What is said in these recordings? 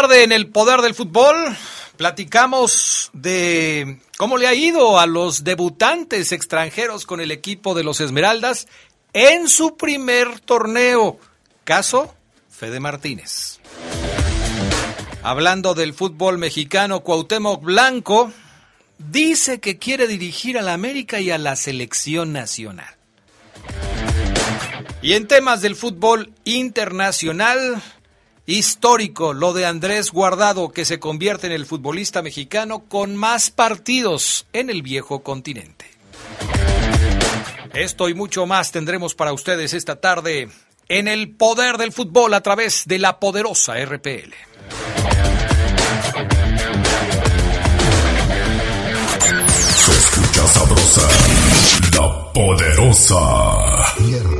Tarde en el Poder del Fútbol platicamos de cómo le ha ido a los debutantes extranjeros con el equipo de los Esmeraldas en su primer torneo. Caso Fede Martínez. Hablando del fútbol mexicano, Cuauhtémoc Blanco dice que quiere dirigir a la América y a la selección nacional. Y en temas del fútbol internacional, Histórico lo de Andrés Guardado, que se convierte en el futbolista mexicano con más partidos en el viejo continente. Esto y mucho más tendremos para ustedes esta tarde en el poder del fútbol a través de la poderosa RPL. Se escucha sabrosa, la poderosa.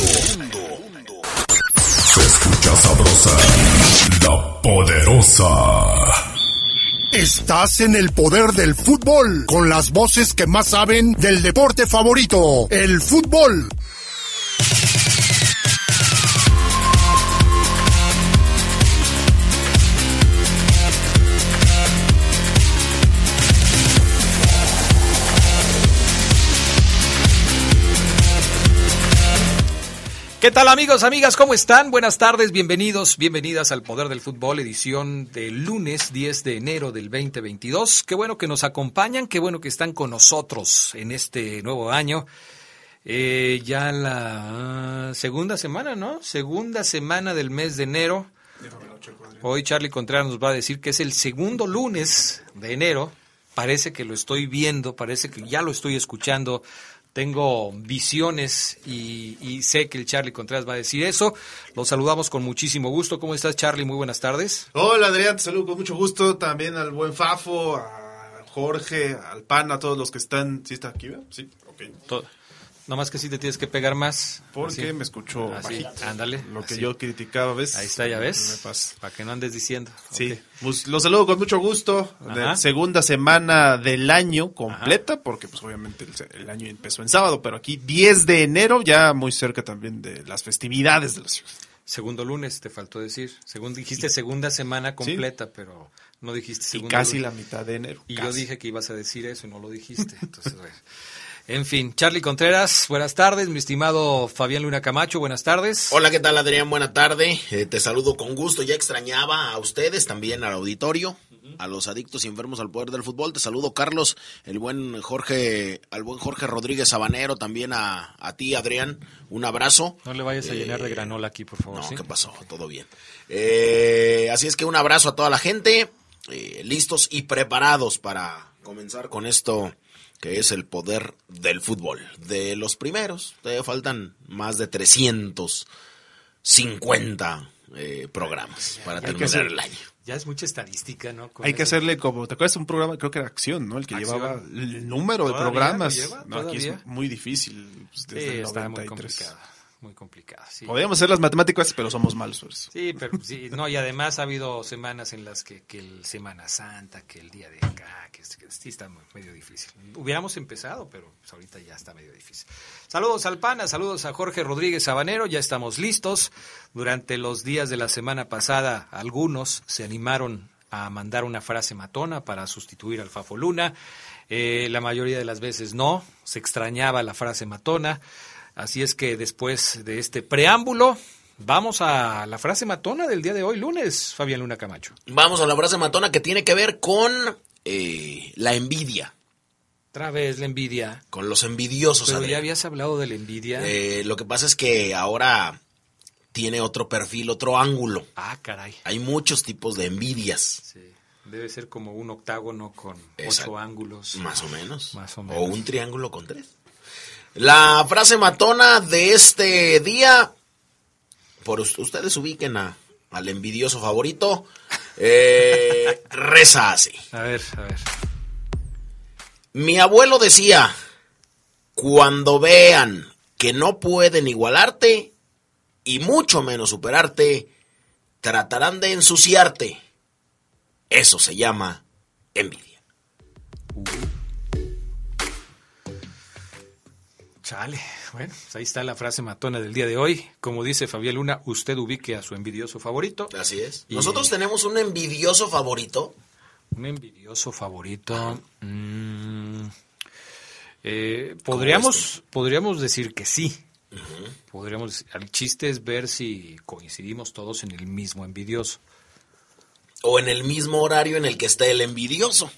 Sabrosa, la poderosa. Estás en el poder del fútbol, con las voces que más saben del deporte favorito, el fútbol. ¿Qué tal amigos, amigas? ¿Cómo están? Buenas tardes, bienvenidos, bienvenidas al Poder del Fútbol, edición del lunes 10 de enero del 2022. Qué bueno que nos acompañan, qué bueno que están con nosotros en este nuevo año. Eh, ya la segunda semana, ¿no? Segunda semana del mes de enero. Hoy Charlie Contreras nos va a decir que es el segundo lunes de enero. Parece que lo estoy viendo, parece que ya lo estoy escuchando tengo visiones y, y, sé que el Charlie Contreras va a decir eso. Los saludamos con muchísimo gusto. ¿Cómo estás, Charlie? Muy buenas tardes. Hola, Adrián, te saludo con mucho gusto. También al buen Fafo, a Jorge, al Pan, a todos los que están. ¿Sí está aquí, ¿verdad? Sí, ok. Todo. No más que sí te tienes que pegar más. Porque Así. me escuchó Así, bajito. ándale, Lo que así. yo criticaba, ¿ves? Ahí está, ya ves. Para que no andes diciendo. Sí, pues los saludo con mucho gusto. De segunda semana del año completa, porque pues obviamente el, año empezó en sábado, pero aquí 10 de enero, ya muy cerca también de las festividades de la ciudad. Segundo lunes, te faltó decir. Según dijiste segunda semana completa, pero no dijiste Y segundo casi lunes. la mitad de enero. Y yo dije que ibas a decir eso y no lo dijiste. Entonces, bueno. En fin, Charlie Contreras, buenas tardes. Mi estimado Fabián Luna Camacho, buenas tardes. Hola, ¿qué tal Adrián? Buena tarde. Eh, te saludo con gusto. Ya extrañaba a ustedes, también al auditorio, a los adictos y enfermos al poder del fútbol. Te saludo, Carlos, el buen Jorge, al buen Jorge Rodríguez Sabanero, también a, a ti, Adrián. Un abrazo. No le vayas a llenar de granola aquí, por favor. No, ¿sí? ¿qué pasó? Todo bien. Eh, así es que un abrazo a toda la gente, eh, listos y preparados para comenzar con esto que es el poder del fútbol. De los primeros, todavía faltan más de 350 eh, programas para Hay terminar hacer- el año. Ya es mucha estadística, ¿no? Hay que hacerle como, ¿te acuerdas un programa? Creo que era Acción, ¿no? El que Acción. llevaba el número de ¿Todavía programas. lleva? No, aquí es muy difícil. pues, Sí, está muy 93. Muy complicada, sí. Podríamos hacer las matemáticas, pero somos malos. Sí, pero sí, no, y además ha habido semanas en las que, que el Semana Santa, que el día de acá, que, que sí está medio difícil. Hubiéramos empezado, pero pues ahorita ya está medio difícil. Saludos al PANA, saludos a Jorge Rodríguez Sabanero, ya estamos listos. Durante los días de la semana pasada, algunos se animaron a mandar una frase matona para sustituir al Fafo Luna. Eh, la mayoría de las veces no, se extrañaba la frase matona. Así es que después de este preámbulo, vamos a la frase matona del día de hoy, lunes, Fabián Luna Camacho. Vamos a la frase matona que tiene que ver con eh, la envidia, Otra vez la envidia. con los envidiosos. Pero ya habías hablado de la envidia. Eh, lo que pasa es que ahora tiene otro perfil, otro ángulo. ah, caray. Hay muchos tipos de envidias, Sí. Debe ser como un octágono con Exacto. ocho ángulos. más o menos. Más o O menos. un triángulo con tres. La frase matona de este día, por us- ustedes ubiquen a, al envidioso favorito, eh, reza así. A ver, a ver. Mi abuelo decía, cuando vean que no pueden igualarte y mucho menos superarte, tratarán de ensuciarte. Eso se llama envidia. Chale. Bueno, pues ahí está la frase matona del día de hoy. Como dice Fabián Luna, usted ubique a su envidioso favorito. Así es. Y- Nosotros tenemos un envidioso favorito. Un envidioso favorito. mm, eh, podríamos, podríamos decir que sí. Podríamos, el chiste es ver si coincidimos todos en el mismo envidioso. O en el mismo horario en el que está el envidioso.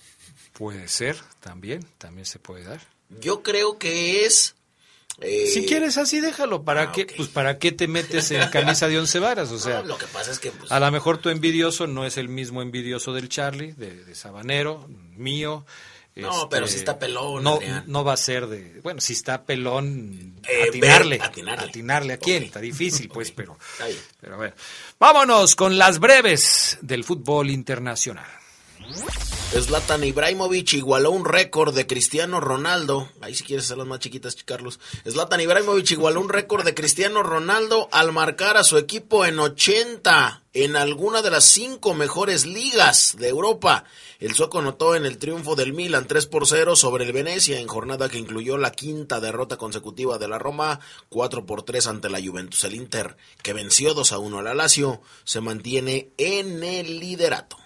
Puede ser, también, también se puede dar. Yo creo que es... eh, si quieres así, déjalo. ¿Para ah, qué? Pues para qué te metes en camisa de once varas, o sea. no, lo que pasa es que... pues, A lo mejor tu envidioso no es el mismo envidioso del Charlie, de, de Sabanero, mío. No, Este, pero sí está pelón, No, Adrián. no va a ser de. Bueno, si está pelón, Eh, atinarle, ver, atinarle. atinarle. a quién. Está difícil, pues, pero. Está. Pero bueno. Vámonos con las breves del fútbol internacional. Zlatan Ibrahimovic igualó un récord de Cristiano Ronaldo. Ahí si quieres hacerlas más chiquitas, Carlos. Zlatan Ibrahimovic igualó un récord de Cristiano Ronaldo al marcar a su equipo en 80 en alguna de las cinco mejores ligas de Europa. El sueco anotó en el triunfo del Milan 3 por 0 sobre el Venecia en jornada que incluyó la quinta derrota consecutiva de la Roma 4 por 3 ante la Juventus. El Inter, que venció 2 a 1 al Lazio, se mantiene en el liderato.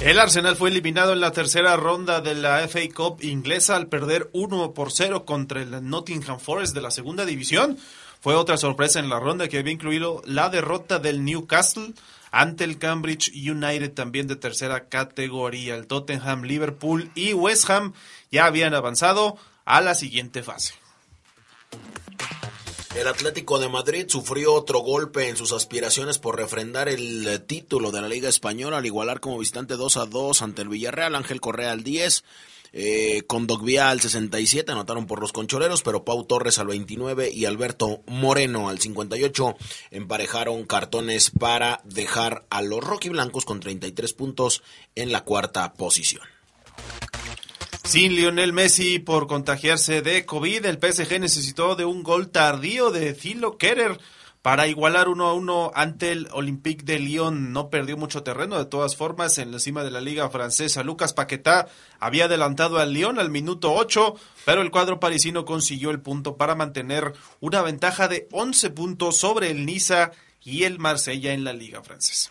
El Arsenal fue eliminado en la tercera ronda de la FA Cup inglesa al perder 1 por 0 contra el Nottingham Forest de la segunda división. Fue otra sorpresa en la ronda que había incluido la derrota del Newcastle ante el Cambridge United también de tercera categoría. El Tottenham, Liverpool y West Ham ya habían avanzado a la siguiente fase. El Atlético de Madrid sufrió otro golpe en sus aspiraciones por refrendar el eh, título de la Liga Española al igualar como visitante 2 a 2 ante el Villarreal. Ángel Correa al 10, eh, Condogbia al 67, anotaron por los concholeros, pero Pau Torres al 29 y Alberto Moreno al 58 emparejaron cartones para dejar a los rojiblancos con 33 puntos en la cuarta posición. Sin Lionel Messi por contagiarse de COVID, el PSG necesitó de un gol tardío de Thilo Kerer para igualar 1 a 1 ante el Olympique de Lyon. No perdió mucho terreno, de todas formas, en la cima de la liga francesa. Lucas Paquetá había adelantado al Lyon al minuto 8, pero el cuadro parisino consiguió el punto para mantener una ventaja de 11 puntos sobre el Niza y el Marsella en la liga francesa.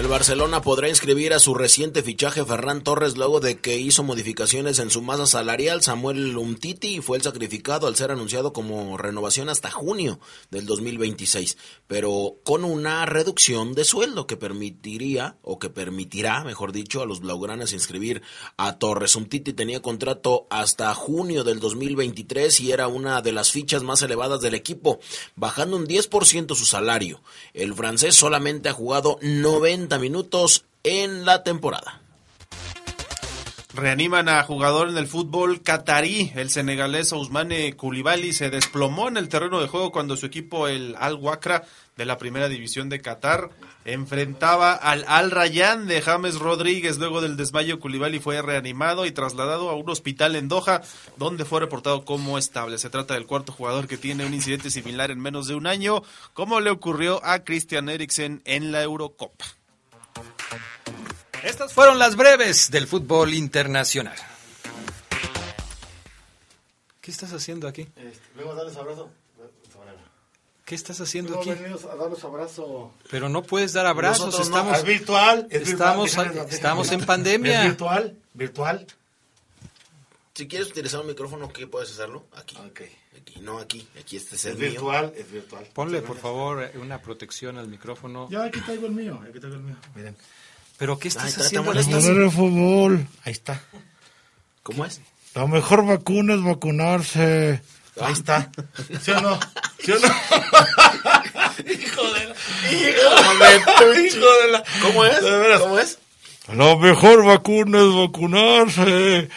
El Barcelona podrá inscribir a su reciente fichaje Ferran Torres luego de que hizo modificaciones en su masa salarial. Samuel Umtiti fue el sacrificado al ser anunciado como renovación hasta junio del 2026, pero con una reducción de sueldo que permitiría, o que permitirá, mejor dicho, a los blaugranas inscribir a Torres. Umtiti tenía contrato hasta junio del 2023 y era una de las fichas más elevadas del equipo, bajando un 10% su salario. El francés solamente ha jugado 90 minutos en la temporada. Reaniman a jugador en el fútbol catarí. El senegalés Ousmane Koulibaly se desplomó en el terreno de juego cuando su equipo, el Al Wakra de la primera división de Qatar. Enfrentaba al Al Rayyan de James Rodríguez. Luego del desmayo, Koulibaly fue reanimado y trasladado a un hospital en Doha, donde fue reportado como estable. Se trata del cuarto jugador que tiene un incidente similar en menos de un año, como le ocurrió a Christian Eriksen en la Eurocopa. Estas fueron las breves del fútbol internacional. ¿Qué estás haciendo aquí? Este, vengo a darles abrazo. ¿Qué estás haciendo Vengo aquí? a darles abrazo. Pero no puedes dar abrazos, Nosotros no. estamos, Es virtual. Es estamos, virtual. estamos en Es pandemia. virtual. Virtual. Si quieres utilizar un micrófono, ¿qué puedes hacerlo? Aquí. Ok. Aquí, no aquí. Aquí este es Es el mío. virtual. Es virtual. Ponle, por favor, una protección al micrófono. Ya aquí traigo el mío. Aquí traigo el mío. Miren. ¿Pero qué Ay, estás te haciendo? de fútbol. Ahí está. ¿Cómo es? La mejor vacuna es vacunarse. Ahí está. ¿Sí o no? ¿Sí o no? hijo de la... Hijo de, hijo de la... ¿Cómo es? De veras. ¿Cómo es? La mejor vacuna es vacunarse.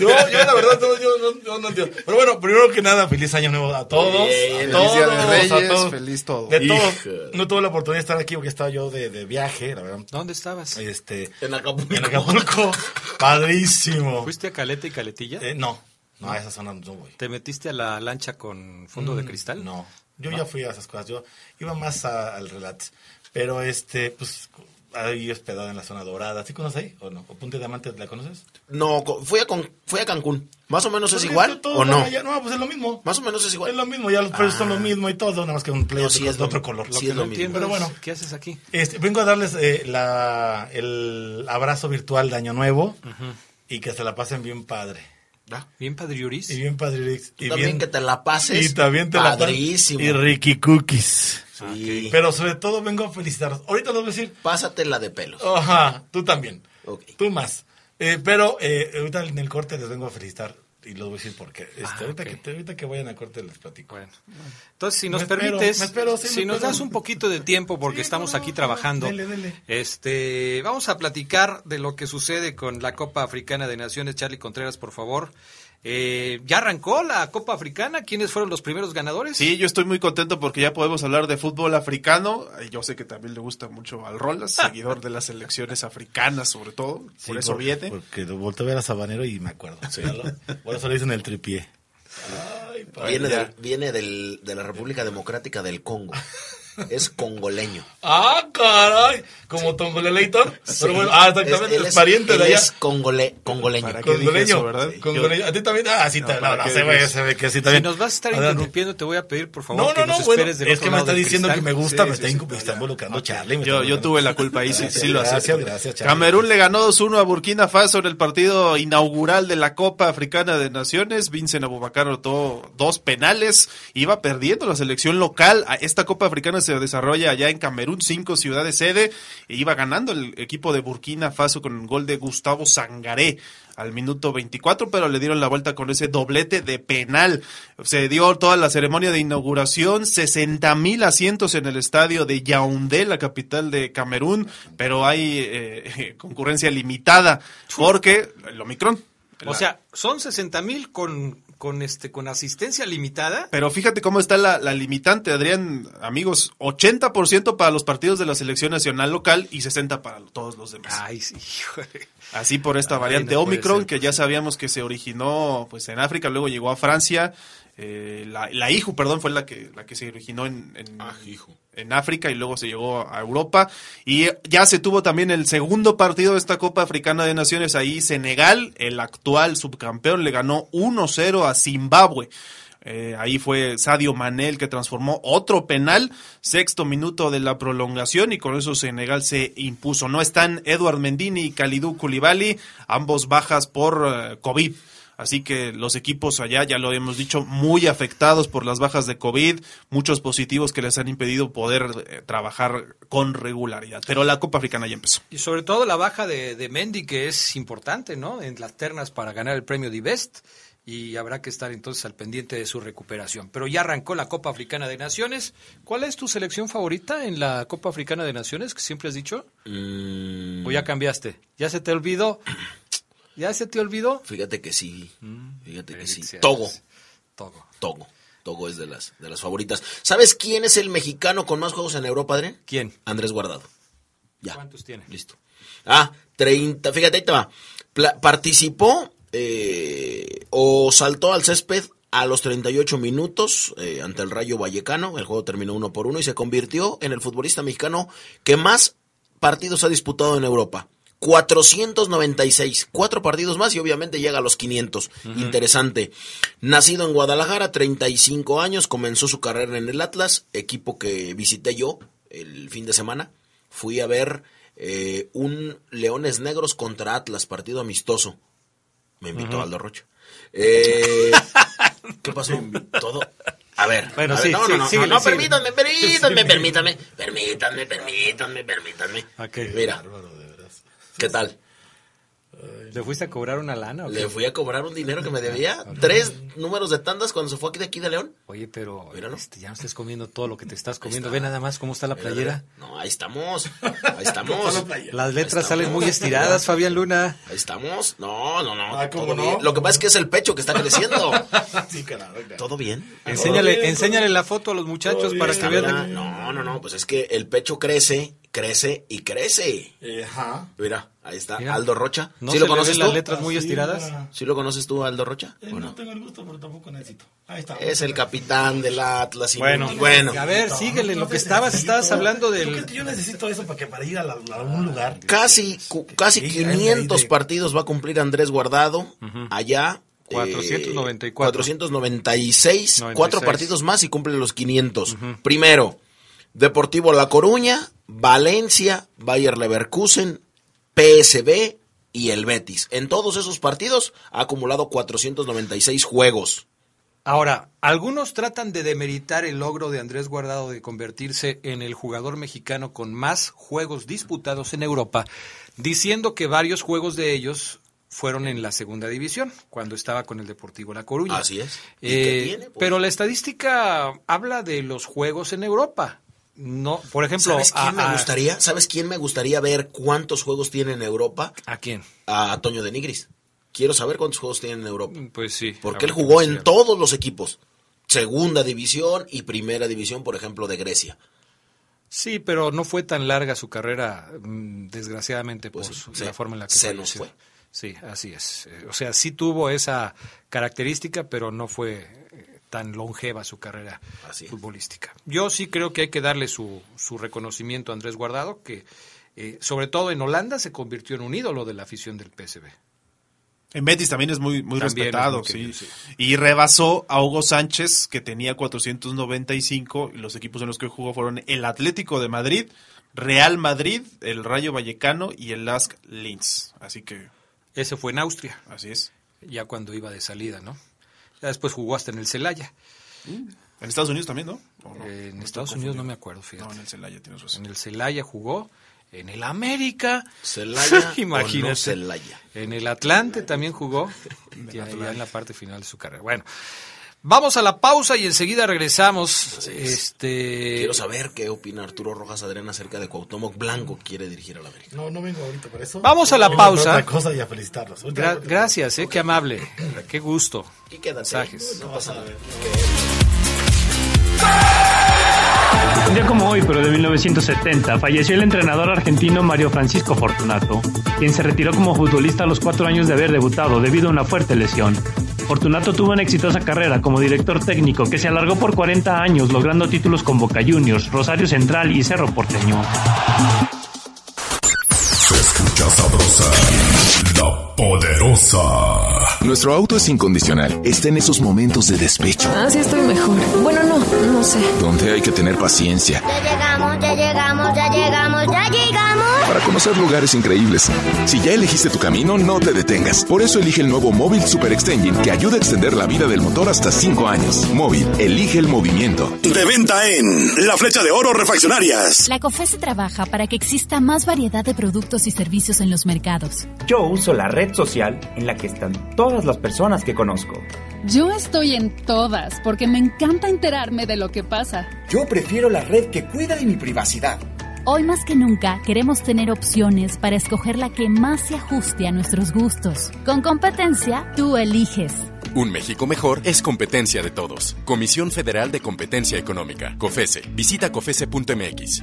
Yo, yo la verdad, no, yo, no- yo no entiendo. Pero bueno, primero que nada, feliz año nuevo a todos. Bien, a feliz Día de todos, Reyes, a todos. feliz todo. De todos. No tuve la oportunidad de estar aquí porque estaba yo de, de viaje, la verdad. ¿Dónde estabas? Este, En Acapulco. en Acapulco. Padrísimo. ¿Fuiste a Caleta y Caletilla? Eh, no, no, a esa zona no voy. ¿Te metiste a la lancha con fondo de cristal? Mm, No, yo ya fui a esas cosas. Yo iba más a- al relax. Pero este, pues, ahí hospedado en la zona dorada. ¿Sí conoces ahí o no? ¿O Punta Diamante la conoces? No, fui a, con- fui a Cancún. ¿Más o menos es Porque igual o no? allá- No, pues es lo mismo. Más o menos es igual. Es lo mismo, ya los precios son lo mismo y todo, nada más que un play No, sí es de otro color. sí Lo es lo mismo. Pero bueno. ¿qué haces aquí? Este, vengo a darles eh, la, el abrazo virtual de Año Nuevo y que se la pasen bien padre. Ah, ¿Bien padriuris? Y bien padrix. tú Y también bien, que te la pases. y también te la Padrísimo. Y Ricky Cookies. Sí. Pero sobre todo vengo a felicitarlos. Ahorita los voy a decir. Pásatela de pelos. Ajá, tú también. Ok. Tú más. Eh, pero eh, ahorita en el corte les vengo a felicitar y los voy a decir por qué. Este, Ah, ahorita, ok. que, ahorita que vayan a corte les platico. Bueno. Entonces, si nos Me permites, me espero, sí, si nos espero. das un poquito de tiempo, porque Sí, estamos no, aquí trabajando, dele, dele. este, vamos a platicar de lo que sucede con la Copa Africana de Naciones. Charlie Contreras, por favor. Eh, ¿Ya arrancó la Copa Africana? ¿Quiénes fueron los primeros ganadores? Sí, yo estoy muy contento porque ya podemos hablar de fútbol africano. Eh, Yo sé que también le gusta mucho al Rolas, seguidor de las selecciones africanas sobre todo. Sí, por eso por- viene. Porque volteé a ver a Sabanero y me acuerdo. Sí, Por eso le dicen el tripié. Ay. Viene, del- viene del- de la República Democrática del Congo. Es congoleño. Ah, caray. Como Tongolelator. Pero bueno, ah, exactamente. Él Es, pariente él de allá. es congole- congoleño. ¿Para Congoleño. eso, verdad? Congoleño. A ti también. Ah, sí, No, no, ¿para no, se ve, se ve que sí Si también. nos vas a estar Adelante. interrumpiendo, te voy a pedir, por favor, No, que no, nos no, bueno, esperes del es que me está diciendo cristal. que me gusta, Sí, me, sí, está, sí, me está involucrando Charlie. Yo, yo tuve la culpa ahí, sí, sí lo Gracias, acepto. gracias, Charlie. Camerún le ganó 2-1 a Burkina Faso en el partido inaugural de la Copa Africana de Naciones. Vincent Abubakar anotó dos penales. Iba perdiendo la selección local. A- Esta Copa Africana se desarrolla allá en Camerún, cinco ciudades sede. E iba ganando el equipo de Burkina Faso con un gol de Gustavo Sangaré al minuto 24, pero le dieron la vuelta con ese doblete de penal. Se dio toda la ceremonia de inauguración, 60 mil asientos en el estadio de Yaoundé, la capital de Camerún, pero hay eh, concurrencia limitada porque el Omicron. O La- sea, son 60 mil con, con, este, con asistencia limitada. Pero fíjate cómo está la, la limitante, Adrián, amigos, 80% para los partidos de la selección nacional local y 60 para todos los demás. Ay, sí, híjole. Así por esta Ay, variante no Omicron, que ya sabíamos que se originó pues en África, luego llegó a Francia. Eh, la, la IJU, perdón, fue la que, la que se originó en, en, Ah, en África y luego se llegó a Europa. Y ya se tuvo también el segundo partido de esta Copa Africana de Naciones. Ahí Senegal, el actual subcampeón, le ganó 1-0 a Zimbabue. Eh, ahí fue Sadio Mané el que transformó otro penal, sexto minuto de la prolongación y con eso Senegal se impuso. No están Edward Mendini y Kalidou Koulibaly, ambos bajas por eh, COVID. Así que los equipos allá, ya lo hemos dicho, muy afectados por las bajas de COVID, muchos positivos que les han impedido poder eh, trabajar con regularidad. Pero la Copa Africana ya empezó. Y sobre todo la baja de, de Mendy, que es importante, ¿no? En las ternas para ganar el premio Divest. Y habrá que estar entonces al pendiente de su recuperación. Pero ya arrancó la Copa Africana de Naciones. ¿Cuál es tu selección favorita en la Copa Africana de Naciones que siempre has dicho? Mm, ¿O ya cambiaste? ¿Ya se te olvidó? ¿Ya se te olvidó? fíjate que sí. Fíjate que sí. Togo. Togo. Togo. Togo es de las, de las favoritas. ¿Sabes quién es el mexicano con más juegos en Europa, Adrián? ¿Quién? Andrés Guardado. Ya. ¿Cuántos tiene? Listo. Ah, 30, fíjate, ahí te va. Pla- participó eh, o saltó al césped a los 38 minutos eh, ante el Rayo Vallecano. El juego terminó uno por uno y se convirtió en el futbolista mexicano que más partidos ha disputado en Europa. 496, cuatro partidos más y obviamente llega a los 500. Interesante. Nacido en Guadalajara, 35 años, comenzó su carrera en el Atlas, equipo que visité yo el fin de semana. Fui a ver eh, un Leones Negros contra Atlas, partido amistoso. Me invitó Aldo Rocha. Eh, ¿Qué pasó? Todo. A ver, Bueno, a ver, sí, no, sí, no, no, no, no, síguele. permítanme, permítanme, permítanme, permítanme, permítanme, permítanme. Ok. Mira, ¿qué tal? ¿Le fuiste a cobrar una lana o qué? Le fui a cobrar un dinero que me debía, tres números de tandas cuando se fue aquí de aquí de León. Oye, pero este, ya no estés comiendo todo lo que te estás comiendo. Ve nada más cómo está la playera. No, ahí estamos, ahí estamos. Las letras salen muy estiradas, Fabián Luna. Ahí estamos. No, no, no. Ah, ¿cómo todo no? bien. Lo que pasa es que es el pecho que está creciendo. Sí, claro, claro. ¿Todo bien? Enséñale, bien, enséñale la foto a los muchachos para que vean. no, no, no. Pues es que el pecho crece, crece y crece. Eh, Ajá. Mira, ahí está Mira. Aldo Rocha. ¿No ¿Sí lo le conoces tú? las letras muy Así, estiradas? ¿Sí lo conoces tú, Aldo Rocha? Eh, ¿O no no? tengo el gusto, pero tampoco necesito. Ahí está. Es el capitán del Atlas. y Bueno, bueno. a ver, síguele lo que estabas, estabas hablando ¿Tú del... que yo necesito eso para, que, para ir a, la- a algún lugar? Casi, cu- casi Sí, 500 ahí de- partidos va a cumplir Andrés Guardado allá. eh, 494. 496, 96. cuatro partidos más y cumple los 500. Primero, Deportivo La Coruña, Valencia, Bayer Leverkusen, PSB y el Betis. En todos esos partidos ha acumulado 496 juegos. Ahora, algunos tratan de demeritar el logro de Andrés Guardado de convertirse en el jugador mexicano con más juegos disputados en Europa, diciendo que varios juegos de ellos fueron en la segunda división, cuando estaba con el Deportivo La Coruña. Así es. ¿Y Eh, tiene, pues? Pero la estadística habla de los juegos en Europa. No, por ejemplo, ¿Sabes quién a- me a- gustaría? ¿Sabes quién me gustaría ver cuántos juegos tiene en Europa? ¿A quién? A Toño de Nigris. Quiero saber cuántos juegos tiene en Europa. Pues sí. Porque él jugó en todos los equipos. Segunda división y primera división, por ejemplo, de Grecia. Sí, pero no fue tan larga su carrera, mm, desgraciadamente, Pues por sí, su- se- la forma en la que se nos fue. Sí, así es. Eh, O sea, sí tuvo esa característica, pero no fue tan longeva su carrera futbolística. Yo sí creo que hay que darle su, su reconocimiento a Andrés Guardado, que eh, sobre todo en Holanda se convirtió en un ídolo de la afición del PSV. En Betis también es muy, muy También es respetado, muy querido, sí. sí. Y rebasó a Hugo Sánchez, que tenía 495, y los equipos en los que jugó fueron el Atlético de Madrid, Real Madrid, el Rayo Vallecano y el Lask Linz. Así que, Ese fue en Austria, así es. ya cuando iba de salida, ¿no? Ya después jugó hasta en el Celaya. En Estados Unidos también, ¿no? Eh, en Estados Unidos no me acuerdo, fíjate. No, en el Celaya tienes razón. En el Celaya jugó, en el América. Celaya o Imagínate. no Celaya. En el Atlante también jugó, ya, ya en la parte final de su carrera. Bueno, vamos a la pausa y enseguida regresamos. Este, Quiero saber qué opina Arturo Rojas Adrián acerca de Cuauhtémoc Blanco quiere dirigir a la América. No, no vengo ahorita por eso. Vamos a la pausa. Otra cosa y a felicitarlos. Ahorita- gra- ahorita- gracias, eh, qué amable, qué gusto. Y quédate. Mensajes. No pasa nada. Un día como hoy, pero de 1970, falleció el entrenador argentino Mario Francisco Fortunato, quien se retiró como futbolista a los cuatro años de haber debutado debido a una fuerte lesión. Fortunato tuvo una exitosa carrera como director técnico que se alargó por 40 años, logrando títulos con Boca Juniors, Rosario Central y Cerro Porteño. Se escucha sabrosa, la poderosa. Nuestro auto es incondicional. Está en esos momentos de despecho, Ah, sí estoy mejor. Bueno, no, no sé. donde hay que tener paciencia Ya llegamos, ya llegamos, ya llegamos, ya llegamos. Para conocer lugares increíbles. Si ya elegiste tu camino, no te detengas. Por eso elige el nuevo Móvil Super Extension que ayuda a extender la vida del motor hasta 5 años. Móvil, elige el movimiento. De venta en La Flecha de Oro Refaccionarias. La COFESE trabaja para que exista más variedad de productos y servicios en los mercados. Yo uso la red social en la que están todas las personas que conozco. Yo estoy en todas porque me encanta enterarme de lo que pasa. Yo prefiero la red que cuida de mi privacidad. Hoy más que nunca queremos tener opciones para escoger la que más se ajuste a nuestros gustos. Con competencia, tú eliges. Un México mejor es competencia de todos. Comisión Federal de Competencia Económica, COFESE. Visita COFESE.mx.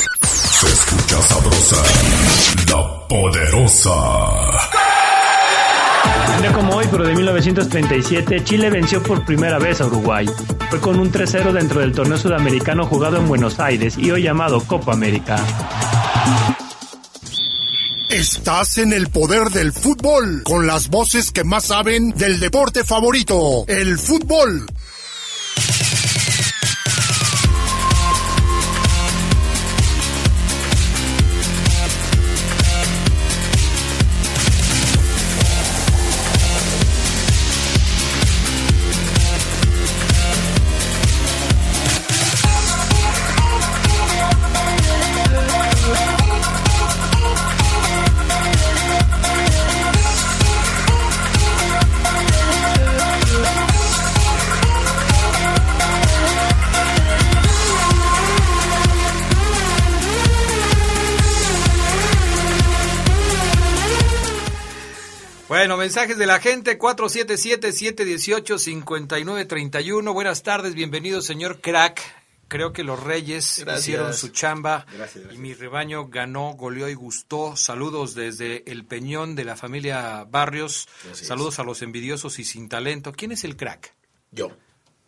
Escucha sabrosa, la poderosa. Un día como hoy, pero de 1937, Chile venció por primera vez a Uruguay. Fue con un 3-0 dentro del torneo sudamericano jugado en Buenos Aires y hoy llamado Copa América. Estás en el poder del fútbol, con las voces que más saben del deporte favorito, el fútbol. Mensajes de la gente, 477-718-5931. Buenas tardes, bienvenido, señor Crack. Creo que los Reyes Gracias. hicieron su chamba Gracias, gracias. y mi rebaño ganó, goleó y gustó. Saludos desde el Peñón de la familia Barrios. Saludos a los envidiosos y sin talento. ¿Quién es el Crack? Yo,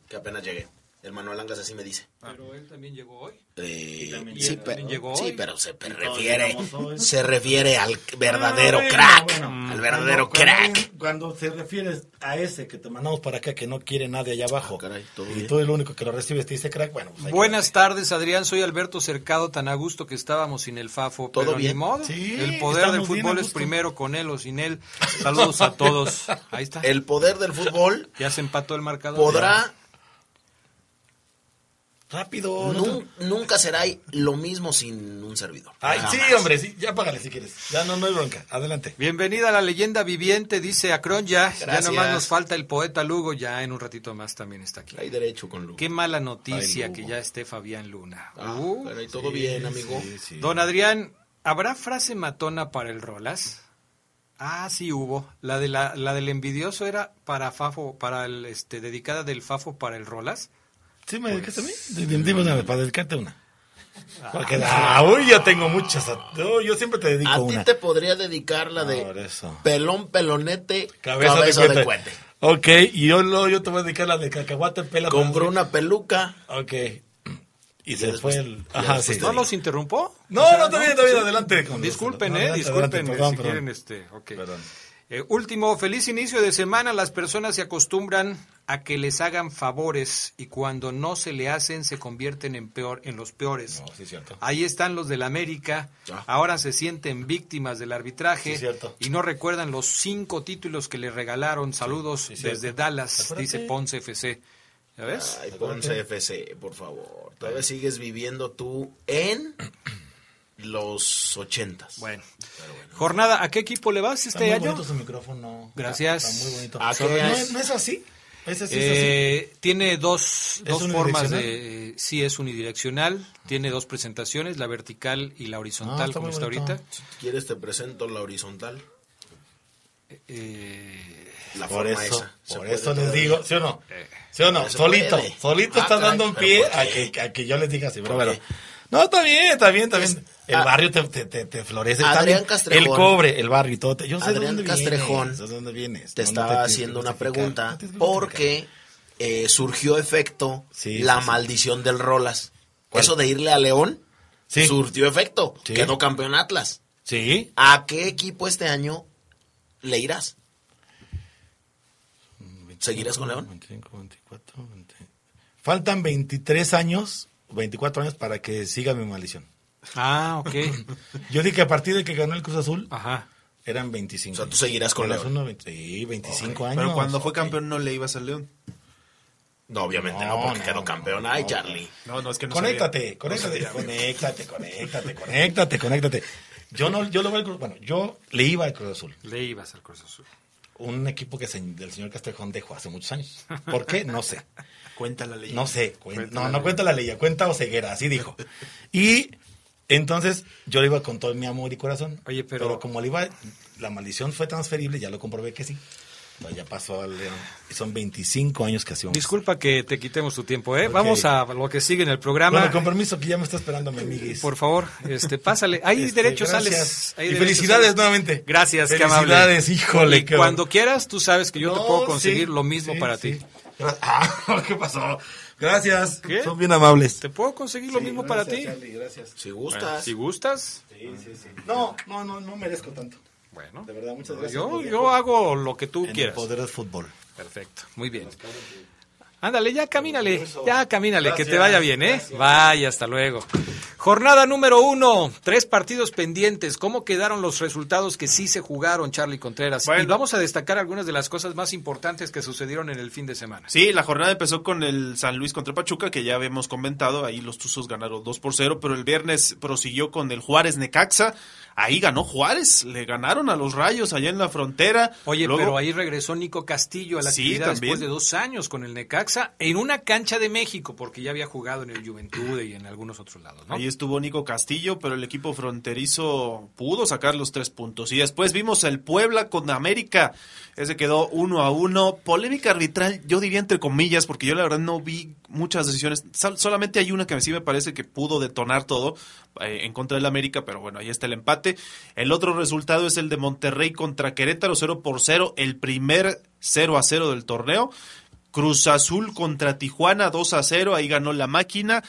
que apenas llegué. El Manuel Angas así me dice. Pero él también llegó hoy. Eh, también sí, llegó- pero, también llegó sí, hoy. pero se refiere, se refiere al verdadero Ah, bueno, crack, bueno. al verdadero Cuando- crack. Cuando, cuando se refiere a ese que te mandamos para acá que no quiere nadie allá abajo Ah, todo y bien. tú el único que lo recibes te dice crack, bueno, pues que- Buenas tardes, Adrián. Soy Alberto Cercado, tan a gusto que estábamos sin el Fafo. ¿Todo pero bien? Ni modo. Sí, el poder del fútbol es primero con él o sin él. Saludos a todos. Ahí está. El poder del fútbol Ya se empató el marcador. podrá, rápido. nun- nunca será lo mismo sin un servidor. Ay, sí, hombre, sí, ya págale si quieres. Ya no, no hay bronca. Adelante. Bienvenida a la leyenda viviente, dice Acron ya. Ya Gracias. nomás nos falta el poeta Lugo, ya en un ratito más también está aquí. Hay derecho con Lugo. Qué mala noticia Ay, que ya esté Fabián Luna. Ah, Uh, pero ahí todo bien, amigo. Don Adrián, ¿habrá frase matona para el Rolas? Ah, sí hubo. La de la, la del envidioso era para Fafo, para el este dedicada del Fafo para el Rolas. ¿Sí me dedicaste a mí? Dime dime para dedicarte una. Porque, ah, uy, yo tengo muchas. No, yo siempre te dedico A ti una. te podría dedicar la de Por eso. pelón, pelonete, Cabeza, cabeza, de, de, cuete. Ok, y yo, lo, yo te voy a dedicar la de cacahuate pela. Compró una peluca. Ok. Y, Y se después- fue el... Ajá, sí. ¿No los interrumpo? No, O sea, no, está bien, está bien, sí. adelante con los- Disculpen, no, eh, adelante, disculpen adelante, perdón, si perdón. quieren este, ok. Eh, último, feliz inicio de semana. Las personas se acostumbran a que les hagan favores y cuando no se le hacen se convierten en peor, en los peores. No, sí, cierto. Ahí están los del América. Ah. Ahora se sienten víctimas del arbitraje Sí, cierto. y no recuerdan los cinco títulos que le regalaron. Saludos sí, desde Dallas, Acuérdate. dice Ponce FC. ¿Ya ves? Ay, Ponce FC, por favor. Todavía sigues viviendo tú en los ochentas. Bueno. Jornada, ¿a qué equipo le vas Está este muy año? su micrófono. Gracias. Está muy bonito. ¿A qué ¿No, es? es, no es así? ¿Ese sí Eh, tiene dos, ¿Es dos formas de... eh, sí, es unidireccional. Tiene dos presentaciones, la vertical y la horizontal, Ah, está como está bonito. ahorita. Si quieres te presento la horizontal. Eh, La Por forma eso, esa. Por eso les digo, ¿sí o no? ¿Sí o no? Solito, puede. solito Ah, está dando un pie ¿por a que, a que yo les diga así, pero. No, está bien, está bien, está bien. El ah, barrio te, te, te, te florece. Adrián Castrejón. El cobre, el barrio y todo. te- Yo sé Adrián dónde Castrejón vienes, dónde vienes. Te estaba haciendo una pregunta porque eh, surgió efecto Sí, la sí, maldición del Rolas. ¿Cuál? Eso de irle a León Sí. surtió efecto. Quedó campeón Atlas. Sí. ¿A qué equipo este año le irás? ¿Seguirás con León? 25, 24, 20. Faltan 23 años, 24 años para que siga mi maldición. Ah, ok. Yo dije que a partir de que ganó el Cruz Azul, Ajá. Eran 25. O sea, tú seguirás con León. Azul, 20 sí, 25 años. Pero cuando fue campeón no le ibas al León. No, obviamente no, porque quedó campeón. Ay, Charlie. No, no, es que no conéctate, sabía. conéctate, No conéctate, conéctate, conéctate, conéctate. Yo no, yo lo veo al Cruz, bueno, yo le iba al Cruz Azul. Le ibas al Cruz Azul. Un equipo que se- del señor Castrejón dejó hace muchos años. ¿Por qué? No sé. Cuenta la ley. No sé, cuen- Cuenta no, no ley. cuenta la ley, cuenta o ceguera, así dijo. Y entonces yo le iba con todo mi amor y corazón. Oye, pero- como le iba, la maldición fue transferible, ya lo comprobé que sí. Pues ya pasó León. Son 25 años que hacíamos. Disculpa que te quitemos tu tiempo, ¿eh? Vamos a lo que sigue en el programa. Bueno, con permiso, que ya me está esperando mi amiguis. Por favor, este, pásale. Hay Este, derechos, gracias. Alex. Hay Y derechos, felicidades Alex. nuevamente. Gracias, qué amable. Felicidades, híjole, Y cuando quieras, tú sabes que yo te puedo conseguir sí, lo mismo sí, para sí. ti. Ah, ¿qué pasó? Gracias. ¿Qué? Son bien amables. Te puedo conseguir lo Sí, mismo gracias, para ti. Charlie, gracias. Si Bueno, gustas. si gustas. No, no, no, no merezco tanto. Bueno, De verdad, muchas gracias. yo, yo hago lo que tú en quieras. El poder del fútbol. Perfecto, muy bien. Ándale, ya camínale, ya camínale, que te vaya bien, ¿eh? Vaya, hasta luego. Jornada número uno, tres partidos pendientes. ¿Cómo quedaron los resultados que sí se jugaron, Charlie Contreras? Bueno. Y vamos a destacar algunas de las cosas más importantes que sucedieron en el fin de semana. Sí, la jornada empezó con el San Luis contra Pachuca, que ya habíamos comentado. Ahí los Tuzos ganaron 2 por 0, pero el viernes prosiguió con el Juárez Necaxa. Ahí ganó Juárez, le ganaron a los Rayos allá en la frontera. Oye, Luego- pero ahí regresó Nico Castillo a la Sí, actividad también. después de dos años con el Necaxa en una cancha de México, porque ya había jugado en el Juventud y en algunos otros lados, ¿no? Ahí estuvo Nico Castillo, pero el equipo fronterizo pudo sacar los tres puntos. Y después vimos el Puebla con América. Ese quedó uno a uno. Polémica arbitral, yo diría entre comillas, porque yo la verdad no vi muchas decisiones. Sol- solamente hay una que sí me parece que pudo detonar todo eh, en contra del América, pero bueno, ahí está el empate. El otro resultado es el de Monterrey contra Querétaro, 0 por 0, el primer 0 a 0 del torneo. Cruz Azul contra Tijuana 2 a 0, ahí ganó la máquina.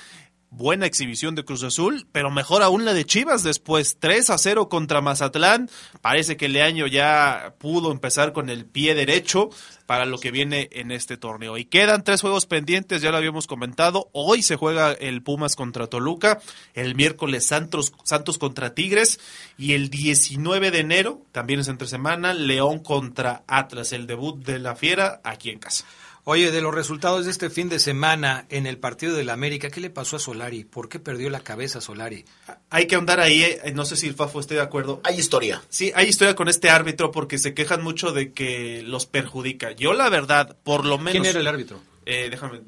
Buena exhibición de Cruz Azul, pero mejor aún la de Chivas después 3 a 0 contra Mazatlán. Parece que Leaño ya pudo empezar con el pie derecho para lo que viene en este torneo. Y quedan tres juegos pendientes, ya lo habíamos comentado. Hoy se juega el Pumas contra Toluca, el miércoles Santos, Santos contra Tigres y el 19 de enero, también es entre semana, León contra Atlas, el debut de la Fiera aquí en casa. Oye, de los resultados de este fin de semana en el partido de la América, ¿qué le pasó a Solari? ¿Por qué perdió la cabeza Solari? Hay que andar ahí, eh, no sé si el Fafo esté de acuerdo. Hay historia. Sí, hay historia con este árbitro porque se quejan mucho de que los perjudica. Yo la verdad, por lo menos... ¿Quién era el árbitro? Eh, déjame...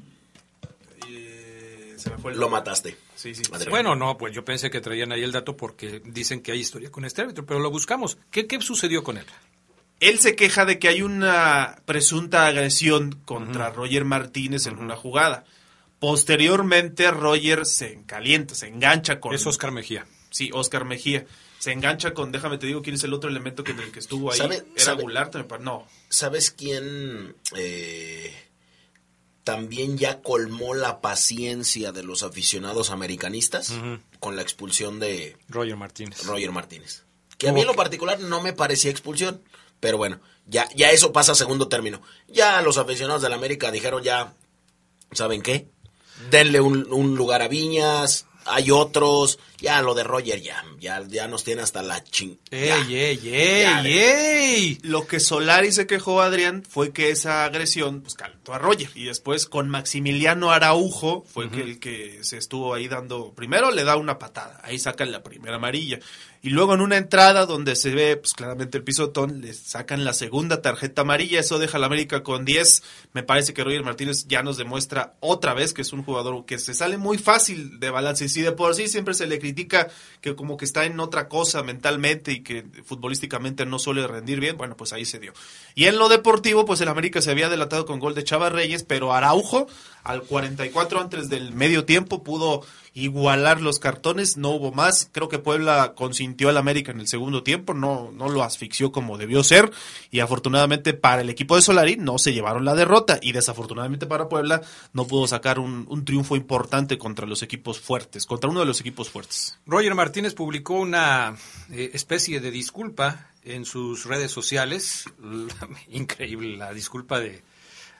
eh, se me fue el Lo mataste. Sí, sí. Madre Bueno, no, pues yo pensé que traían ahí el dato porque dicen que hay historia con este árbitro, pero lo buscamos. ¿Qué, qué sucedió con él? Él se queja de que hay una presunta agresión contra Roger Martínez en una jugada. Posteriormente, Roger se encalienta, se engancha con... Es Oscar Mejía. Sí, Oscar Mejía. Se engancha con, déjame te digo quién es el otro elemento que en el que estuvo ahí. ¿Sabe- Era sabe- Goulart, no. ¿Sabes quién eh, también ya colmó la paciencia de los aficionados americanistas? Con la expulsión de Roger Martínez. Roger Martínez. Que a mí en lo particular no me parecía expulsión. Pero bueno, ya, ya eso pasa a segundo término. Ya los aficionados del América dijeron ya, ¿saben qué? Denle un, un lugar a Viñas, hay otros, ya lo de Roger ya, ya, ya nos tiene hasta la ching. ¡Ey, ey, ey, ey! Lo que Solari se quejó, Adrián, fue que esa agresión pues, calentó a Roger. Y después con Maximiliano Araujo fue que el que se estuvo ahí dando. Primero le da una patada, ahí sacan la primera amarilla. Y luego en una entrada donde se ve pues, claramente el pisotón, le sacan la segunda tarjeta amarilla. Eso deja a la América con 10. Me parece que Roger Martínez ya nos demuestra otra vez que es un jugador que se sale muy fácil de balance. Y si de por sí siempre se le critica que como que está en otra cosa mentalmente y que futbolísticamente no suele rendir bien, bueno, pues ahí se dio. Y en lo deportivo, pues el América se había delatado con gol de Chava Reyes, pero Araujo al 44 antes del medio tiempo pudo igualar los cartones, no hubo más. Creo que Puebla consintió al América en el segundo tiempo, no, no lo asfixió como debió ser. Y afortunadamente para el equipo de Solari no se llevaron la derrota. Y desafortunadamente para Puebla no pudo sacar un, un triunfo importante contra los equipos fuertes, contra uno de los equipos fuertes. Roger Martínez publicó una eh, especie de disculpa en sus redes sociales. Increíble la disculpa de,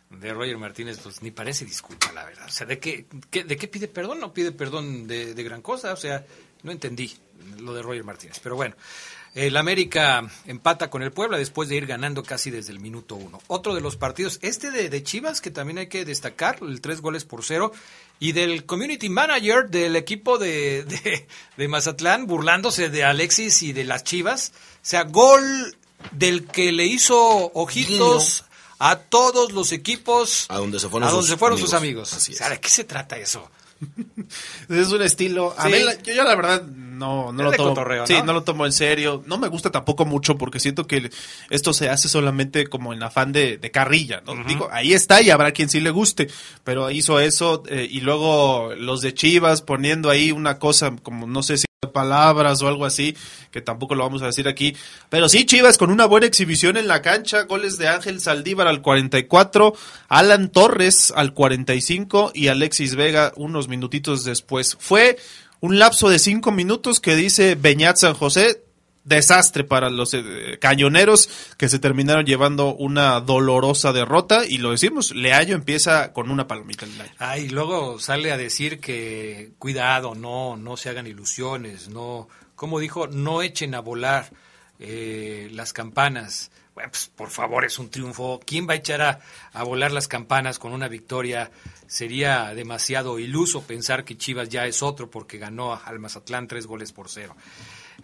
de Roger Martínez, pues ni parece disculpa, la verdad. O sea, ¿de qué, de qué pide perdón? No pide perdón de, de gran cosa. O sea, no entendí lo de Roger Martínez. Pero bueno, El América empata con el Puebla después de ir ganando casi desde el minuto uno. Otro de los partidos, este de, de Chivas, que también hay que destacar, el tres goles por cero, y del community manager del equipo de, de, de Mazatlán, burlándose de Alexis y de las Chivas. O sea, gol del que le hizo ojitos a todos los equipos A donde se fueron, a sus, se fueron amigos. sus amigos. Así es. O sea, ¿de qué se trata eso? Es un estilo. A Sí. mí, la- yo, yo la verdad no, no Es lo tomo. cotorreo, Sí, ¿no? no lo tomo en serio. No me gusta tampoco mucho porque siento que esto se hace solamente como en afán de, de carrilla. ¿no? Digo, ahí está y habrá quien sí le guste. Pero hizo eso eh, y luego los de Chivas poniendo ahí una cosa como no sé si palabras o algo así, que tampoco lo vamos a decir aquí. Pero sí, Chivas con una buena exhibición en la cancha, goles de Ángel Saldívar al 44, Alan Torres al 45 y Alexis Vega unos minutitos después. Fue un lapso de cinco minutos que dice Beñat San José, desastre para los eh, cañoneros que se terminaron llevando una dolorosa derrota y lo decimos, Leaño empieza con una palomita en el año. Ah, y luego sale a decir que cuidado, no, no se hagan ilusiones, no, como dijo, no echen a volar eh, las campanas. Bueno, pues, por favor, es un triunfo. ¿Quién va a echar a, a volar las campanas con una victoria? Sería demasiado iluso pensar que Chivas ya es otro porque ganó al Mazatlán tres goles por cero.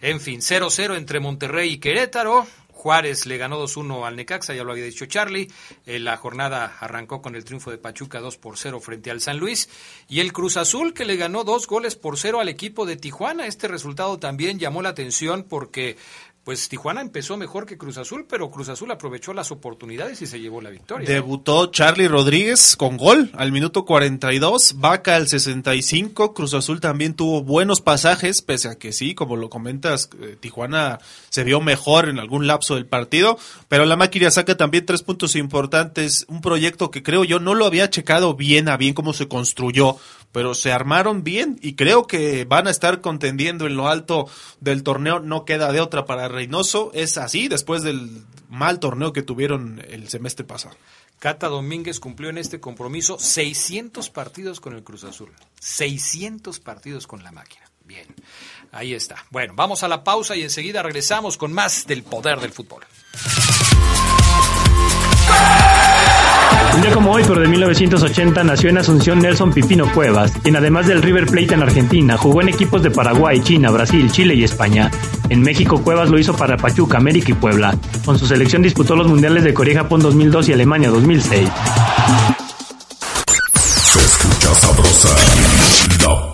En fin, 0-0 entre Monterrey y Querétaro. Juárez le ganó 2-1 al Necaxa, ya lo había dicho Charlie. Eh, la jornada arrancó con el triunfo de Pachuca 2 por 0 frente al San Luis. Y el Cruz Azul que le ganó dos goles por cero al equipo de Tijuana. Este resultado también llamó la atención porque pues Tijuana empezó mejor que Cruz Azul, pero Cruz Azul aprovechó las oportunidades y se llevó la victoria. Debutó Charlie Rodríguez con gol al minuto 42, Vaca al 65, Cruz Azul también tuvo buenos pasajes, pese a que sí, como lo comentas, eh, Tijuana se vio mejor en algún lapso del partido, pero la máquina saca también tres puntos importantes, un proyecto que creo yo no lo había checado bien a bien cómo se construyó, pero se armaron bien y creo que van a estar contendiendo en lo alto del torneo, no queda de otra para Reynoso, es así después del mal torneo que tuvieron el semestre pasado. Cata Domínguez cumplió en este compromiso 600 partidos con el Cruz Azul. 600 partidos con la máquina. Bien, ahí está. Bueno, vamos a la pausa y enseguida regresamos con más del poder del fútbol. Un día como hoy, pero de 1980, nació en Asunción Nelson Pipino Cuevas, quien además del River Plate en Argentina, jugó en equipos de Paraguay, China, Brasil, Chile y España. En México, Cuevas lo hizo para Pachuca, América y Puebla. Con su selección disputó los mundiales de Corea y Japón 2002 y Alemania 2006. Se escucha sabrosa, la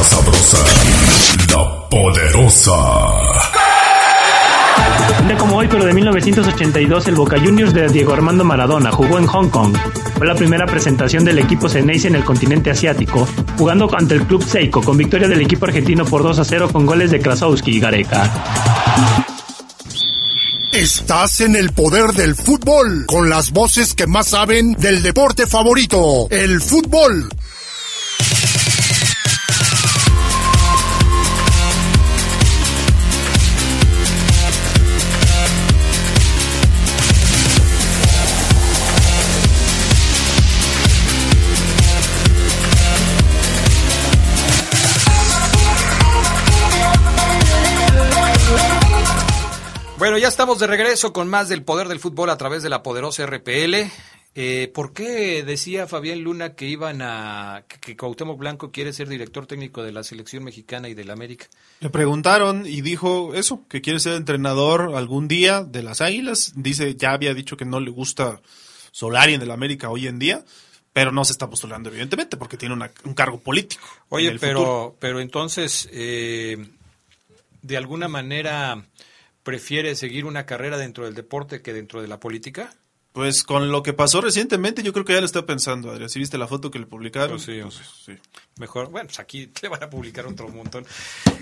Escucha sabrosa, la poderosa. Un día como hoy, pero de 1982, el Boca Juniors de Diego Armando Maradona jugó en Hong Kong. Fue la primera presentación del equipo Ceneice en el continente asiático, jugando ante el club Seiko, con victoria del equipo argentino por 2 a 0 con goles de Krasowski y Gareca. Estás en el poder del fútbol, con las voces que más saben del deporte favorito, el fútbol. Bueno, ya estamos de regreso con más del poder del fútbol a través de la poderosa RPL. Eh, ¿Por qué decía Fabián Luna que iban a que, Cuauhtémoc Blanco quiere ser director técnico de la selección mexicana y del América? Le preguntaron y dijo eso, que quiere ser entrenador algún día de las Águilas. Dice, ya había dicho que no le gusta Solari en el América hoy en día. pero no se está postulando, evidentemente, porque tiene una- un cargo político. Oye, pero, futuro. pero entonces, eh, de alguna manera, ¿prefiere seguir una carrera dentro del deporte que dentro de la política? Pues con lo que pasó recientemente, yo creo que ya lo está pensando, Adrián. ¿Sí viste la foto que le publicaron? Pues sí, Entonces, sí. Mejor, bueno, pues aquí le van a publicar otro montón.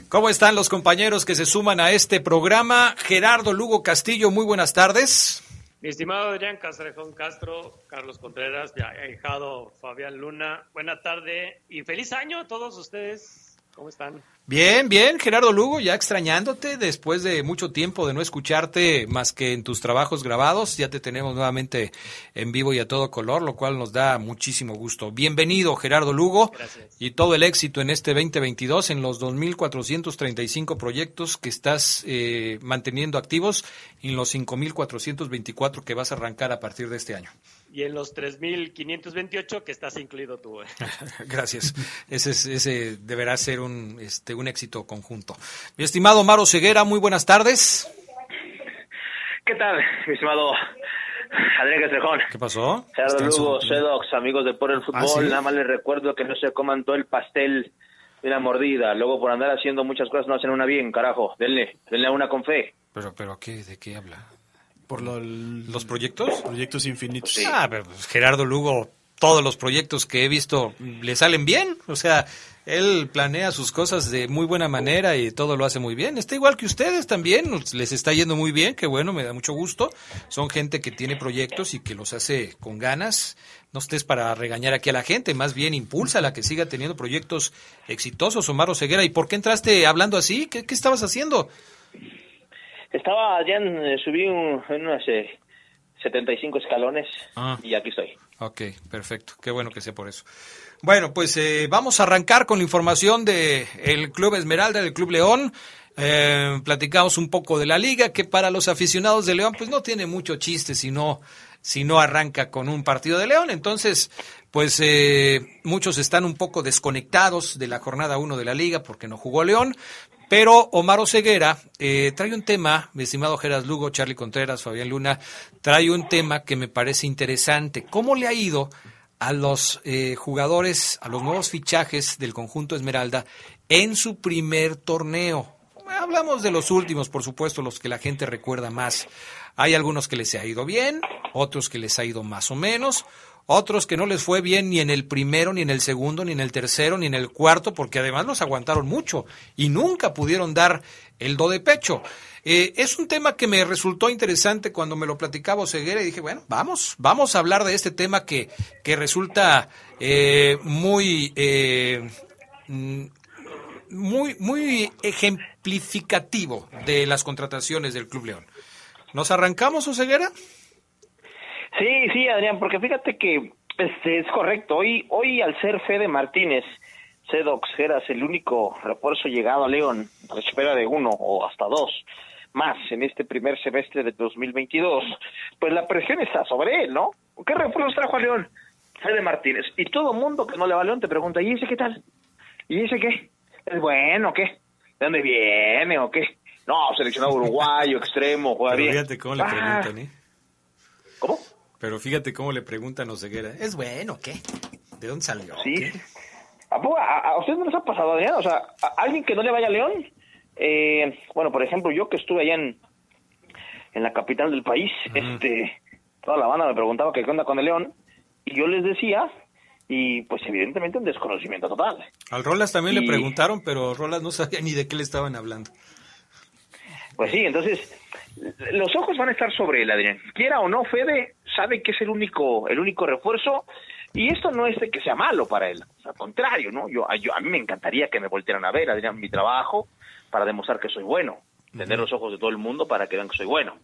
¿Cómo están los compañeros que se suman a este programa? Gerardo Lugo Castillo, muy buenas tardes. Mi estimado Adrián Castrejón Castro, Carlos Contreras, ya ahijado Fabián Luna, buena tarde y feliz año a todos ustedes. ¿Cómo están? Bien, bien, Gerardo Lugo, ya extrañándote después de mucho tiempo de no escucharte más que en tus trabajos grabados, ya te tenemos nuevamente en vivo y a todo color, lo cual nos da muchísimo gusto. Bienvenido, Gerardo Lugo, y todo el éxito en este 2022 en los 2.435 proyectos que estás eh, manteniendo activos y en los 5.424 que vas a arrancar a partir de este año. Y en los 3.528 que estás incluido tú. eh. Gracias. Ese, es- ese deberá ser un, este, un éxito conjunto. Mi estimado Maro Ceguera, muy buenas tardes. ¿Qué tal, mi estimado Adrián Castrejón? ¿Qué pasó? Gerardo Lugo. Sedox, amigos de Por el Fútbol, ¿Ah, sí? nada más les recuerdo que no se coman todo el pastel de una mordida. Luego, por andar haciendo muchas cosas, no hacen una bien, carajo. Denle, denle una con fe. Pero, pero ¿qué, ¿de qué habla? Por lo- el- ¿Los proyectos? Proyectos infinitos. Ah, pero pues, Gerardo Lugo, todos los proyectos que he visto le salen bien. O sea, él planea sus cosas de muy buena manera y todo lo hace muy bien. Está igual que ustedes también, les está yendo muy bien, que bueno, me da mucho gusto. Son gente que tiene proyectos y que los hace con ganas. No estés para regañar aquí a la gente, más bien impulsa a la que siga teniendo proyectos exitosos, Omar Ceguera. ¿Y por qué entraste hablando así? ¿Qué, qué estabas haciendo? Estaba, ya eh, subí un- unos eh, 75 escalones Ah. y aquí estoy. Ok, perfecto. Qué bueno que sea por eso. Bueno, pues eh, vamos a arrancar con la información de el Club Esmeralda, del Club León. Eh, platicamos un poco de la liga, que para los aficionados de León, pues no tiene mucho chiste si no, si no arranca con un partido de León. Entonces, pues eh, muchos están un poco desconectados de la jornada 1 de la liga porque no jugó León. Pero Omar Ceguera eh, trae un tema, mi estimado Geras Lugo, Charlie Contreras, Fabián Luna, trae un tema que me parece interesante. ¿Cómo le ha ido a los eh, jugadores, a los nuevos fichajes del conjunto Esmeralda en su primer torneo? Hablamos de los últimos, por supuesto, los que la gente recuerda más. Hay algunos que les ha ido bien, otros que les ha ido más o menos, otros que no les fue bien ni en el primero, ni en el segundo, ni en el tercero, ni en el cuarto, porque además los aguantaron mucho y nunca pudieron dar el do de pecho. Eh, es un tema que me resultó interesante cuando me lo platicaba Ceguera y dije, bueno, vamos, vamos a hablar de este tema que, que resulta eh, muy, eh, mm, muy, muy ejemplificativo de las contrataciones del Club León. ¿Nos arrancamos, Oseguera? Sí, sí, Adrián, porque fíjate que este, es correcto. Hoy, hoy al ser Fede Martínez, Sedox, eras el único refuerzo llegado a León, a la espera de uno o hasta dos más en este primer semestre de 2022, pues la presión está sobre él, ¿no? ¿Qué refuerzos trajo a León? Fede Martínez. Y todo mundo que no le va a León te pregunta, ¿y ese qué tal? ¿Y ese qué? ¿Es bueno o qué? ¿De dónde viene o qué? No, seleccionado uruguayo, extremo, juega bien. fíjate cómo le Ah, preguntan, ¿eh? ¿Cómo? Pero fíjate cómo le preguntan a Oseguera. ¿Es bueno qué? ¿De dónde salió? Sí. ¿Qué? ¿A, poco a, a ustedes no les ha pasado, Adrián? O sea, a alguien que no le vaya a León, eh, bueno, por ejemplo, yo que estuve allá en, en la capital del país, este, toda la banda me preguntaba qué onda con el León, y yo les decía, y pues evidentemente un desconocimiento total. Al Rolas también Y- le preguntaron, pero Rolas no sabía ni de qué le estaban hablando. Pues sí, entonces los ojos van a estar sobre él, Adrián. Quiera o no, Fede sabe que es el único, el único refuerzo y esto no es de que sea malo para él. Al contrario, ¿no? Yo, a- yo a mí me encantaría que me voltearan a ver, Adrián, mi trabajo para demostrar que soy bueno, tener los ojos de todo el mundo para que vean que soy bueno.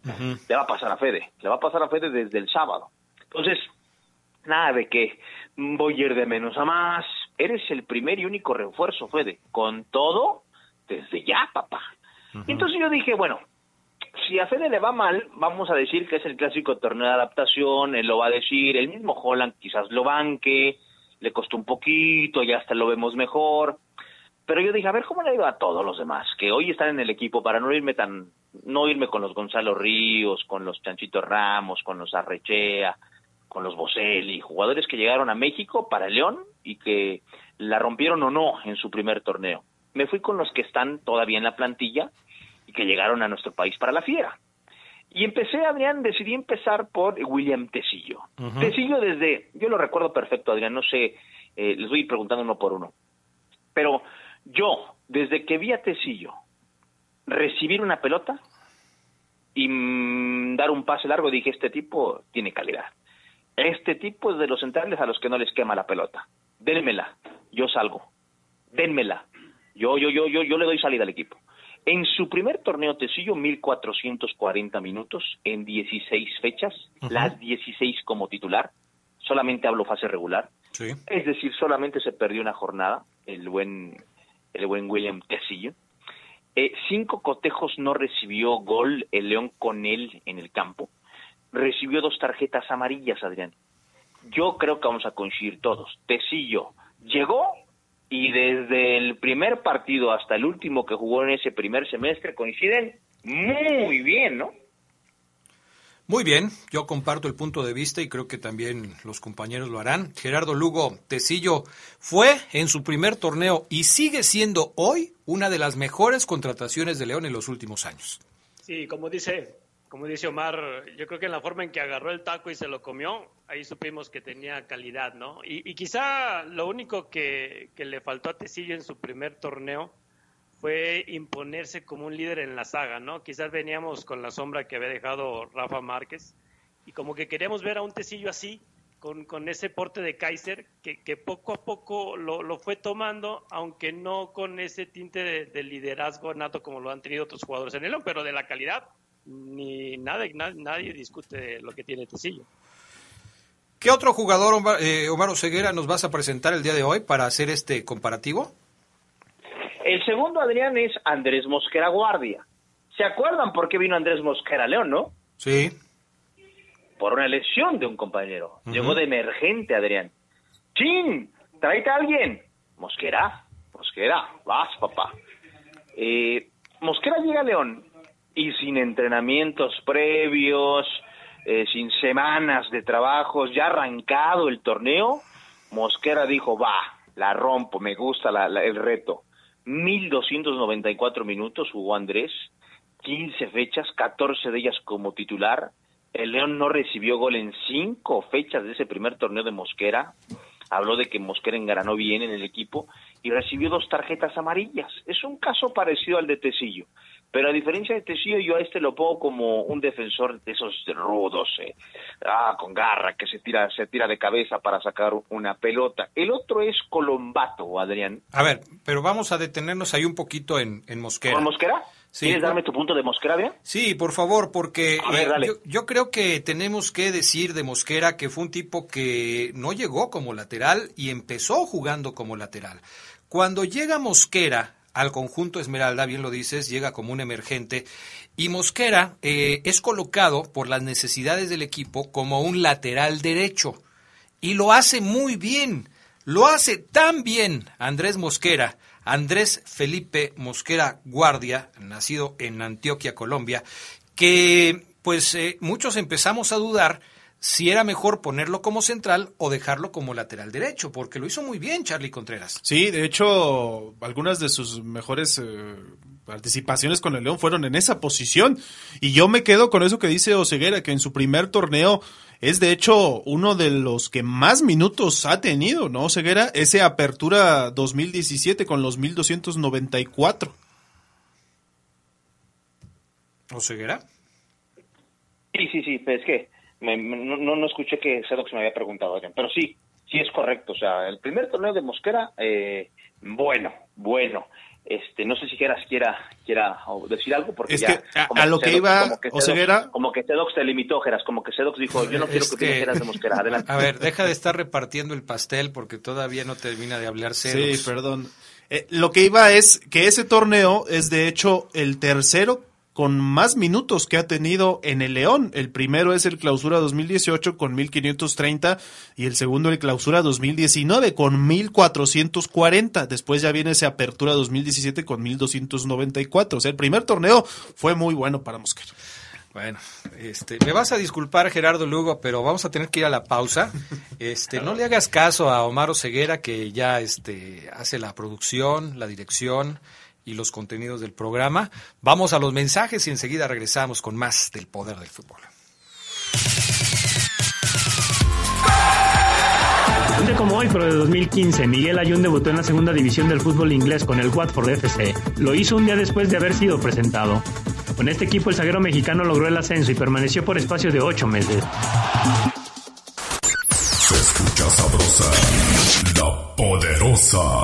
Le va a pasar a Fede, le va a pasar a Fede desde el sábado. Entonces, nada de que voy a ir de menos a más. Eres el primer y único refuerzo, Fede. Con todo, desde ya, papá. Entonces yo dije, bueno, si a Fede le va mal, vamos a decir que es el clásico torneo de adaptación, él lo va a decir, el mismo Holland quizás lo banque, le costó un poquito, ya hasta lo vemos mejor. Pero yo dije, a ver, ¿cómo le iba a todos los demás? Que hoy están en el equipo para no irme tan, no irme con los Gonzalo Ríos, con los Chanchito Ramos, con los Arrechea, con los Boselli, jugadores que llegaron a México para León y que la rompieron o no en su primer torneo. Me fui con los que están todavía en la plantilla que llegaron a nuestro país para la fiera. Y empecé, Adrián, decidí empezar por William Tecillo. Tecillo desde, yo lo recuerdo perfecto, Adrián, no sé, eh, les voy preguntando uno por uno. Pero yo, desde que vi a Tecillo recibir una pelota y mm, dar un pase largo, dije, este tipo tiene calidad. Este tipo es de los centrales a los que no les quema la pelota. Dénmela, yo salgo. Dénmela. Yo, yo, yo, yo, yo le doy salida al equipo. En su primer torneo Tecillo, 1440 minutos en 16 fechas, las 16 como titular. Solamente hablo fase regular. Es decir, solamente se perdió una jornada el buen, el buen William Tecillo. Eh, cinco cotejos no recibió gol el León con él en el campo. Recibió dos tarjetas amarillas, Adrián. Yo creo que vamos a coincidir todos. Tecillo llegó y desde el primer partido hasta el último que jugó en ese primer semestre coinciden muy bien, ¿no? Muy bien, yo comparto el punto de vista y creo que también los compañeros lo harán. Gerardo Lugo Tecillo fue en su primer torneo y sigue siendo hoy una de las mejores contrataciones de León en los últimos años. Sí, como dice, como dice Omar, yo creo que en la forma en que agarró el taco y se lo comió, ahí supimos que tenía calidad, ¿no? Y, quizá lo único que, le faltó a Tecillo en su primer torneo fue imponerse como un líder en la saga, ¿no? Quizás veníamos con la sombra que había dejado Rafa Márquez y como que queríamos ver a un Tecillo así, con, ese porte de Kaiser, que, poco a poco lo, lo, fue tomando, aunque no con ese tinte de, liderazgo nato como lo han tenido otros jugadores en el pero de la calidad, ni nada, nadie, discute lo que tiene Tecillo. ¿Qué otro jugador, Omar, eh, Omar Oseguera, nos vas a presentar el día de hoy para hacer este comparativo? El segundo, Adrián, es Andrés Mosquera Guardia. ¿Se acuerdan por qué vino Andrés Mosquera León, no? Sí. Por una lesión de un compañero. Llegó de emergente, Adrián. ¡Chin! ¡Tráete a alguien! Mosquera, Mosquera, vas, papá. Eh, Mosquera llega a León y sin entrenamientos previos, eh, sin semanas de trabajos, ya arrancado el torneo, Mosquera dijo, va, la rompo, me gusta el reto. 1.294 minutos jugó Andrés, 15 fechas, 14 de ellas como titular. El León no recibió gol en 5 fechas de ese primer torneo de Mosquera. Habló de que Mosquera engranó bien en el equipo y recibió dos tarjetas amarillas. Es un caso parecido al de Tecillo. Pero a diferencia de Tecillo, yo a este lo pongo como un defensor de esos rudos, eh, ah, con garra, que se tira, se tira de cabeza para sacar una pelota. El otro es Colombato, Adrián. A ver, pero vamos a detenernos ahí un poquito en, en Mosquera. ¿Con Mosquera? ¿Quieres darme tu punto de Mosquera, Adrián? Sí, por favor, porque eh, yo, yo, creo que tenemos que decir de Mosquera que fue un tipo que no llegó como lateral y empezó jugando como lateral. Cuando llega Mosquera al conjunto Esmeralda, bien lo dices, llega como un emergente. Y Mosquera eh, es colocado por las necesidades del equipo como un lateral derecho. Y lo hace muy bien, lo hace tan bien Andrés Mosquera, Andrés Felipe Mosquera Guardia, nacido en Antioquia, Colombia, que pues eh, muchos empezamos a dudar si era mejor ponerlo como central o dejarlo como lateral derecho, porque lo hizo muy bien Charlie Contreras. Sí, de hecho, algunas de sus mejores eh, participaciones con el León fueron en esa posición. Y yo me quedo con eso que dice Oseguera, que en su primer torneo es de hecho uno de los que más minutos ha tenido, ¿no, Oseguera? Ese apertura 2017 con los 1294. ¿Oseguera? Sí, sí, sí, es que no, no, escuché que Sedox me había preguntado, pero sí, sí es correcto. O sea, el primer torneo de Mosquera, eh, bueno, bueno. Este, no sé si quieras quiera quiera decir algo porque ya, a, lo que iba como que Sedox, como que Sedox te limitó Geras como que Sedox dijo yo no quiero que, que de Mosquera adelante. a ver deja de estar repartiendo el pastel porque todavía no termina de hablar Sedox. sí perdón. Eh, lo que iba es que ese torneo es de hecho el tercero con más minutos que ha tenido en el León. El primero es el Clausura 2018 con 1530 y el segundo el Clausura 2019 con 1440. Después ya viene ese Apertura 2017 con 1294. O sea, el primer torneo fue muy bueno para Mosquera. Bueno, este, me vas a disculpar Gerardo Lugo, pero vamos a tener que ir a la pausa. Este, no le hagas caso a Omar Ceguera que ya este hace la producción, la dirección y los contenidos del programa. Vamos a los mensajes y enseguida regresamos con más del poder del fútbol. Un día como hoy, pero de 2015, Miguel Ayun debutó en la segunda división del fútbol inglés con el Watford FC. Lo hizo un día después de haber sido presentado. Con este equipo, el zaguero mexicano logró el ascenso y permaneció por espacio de ocho meses. Se escucha sabrosa, la poderosa.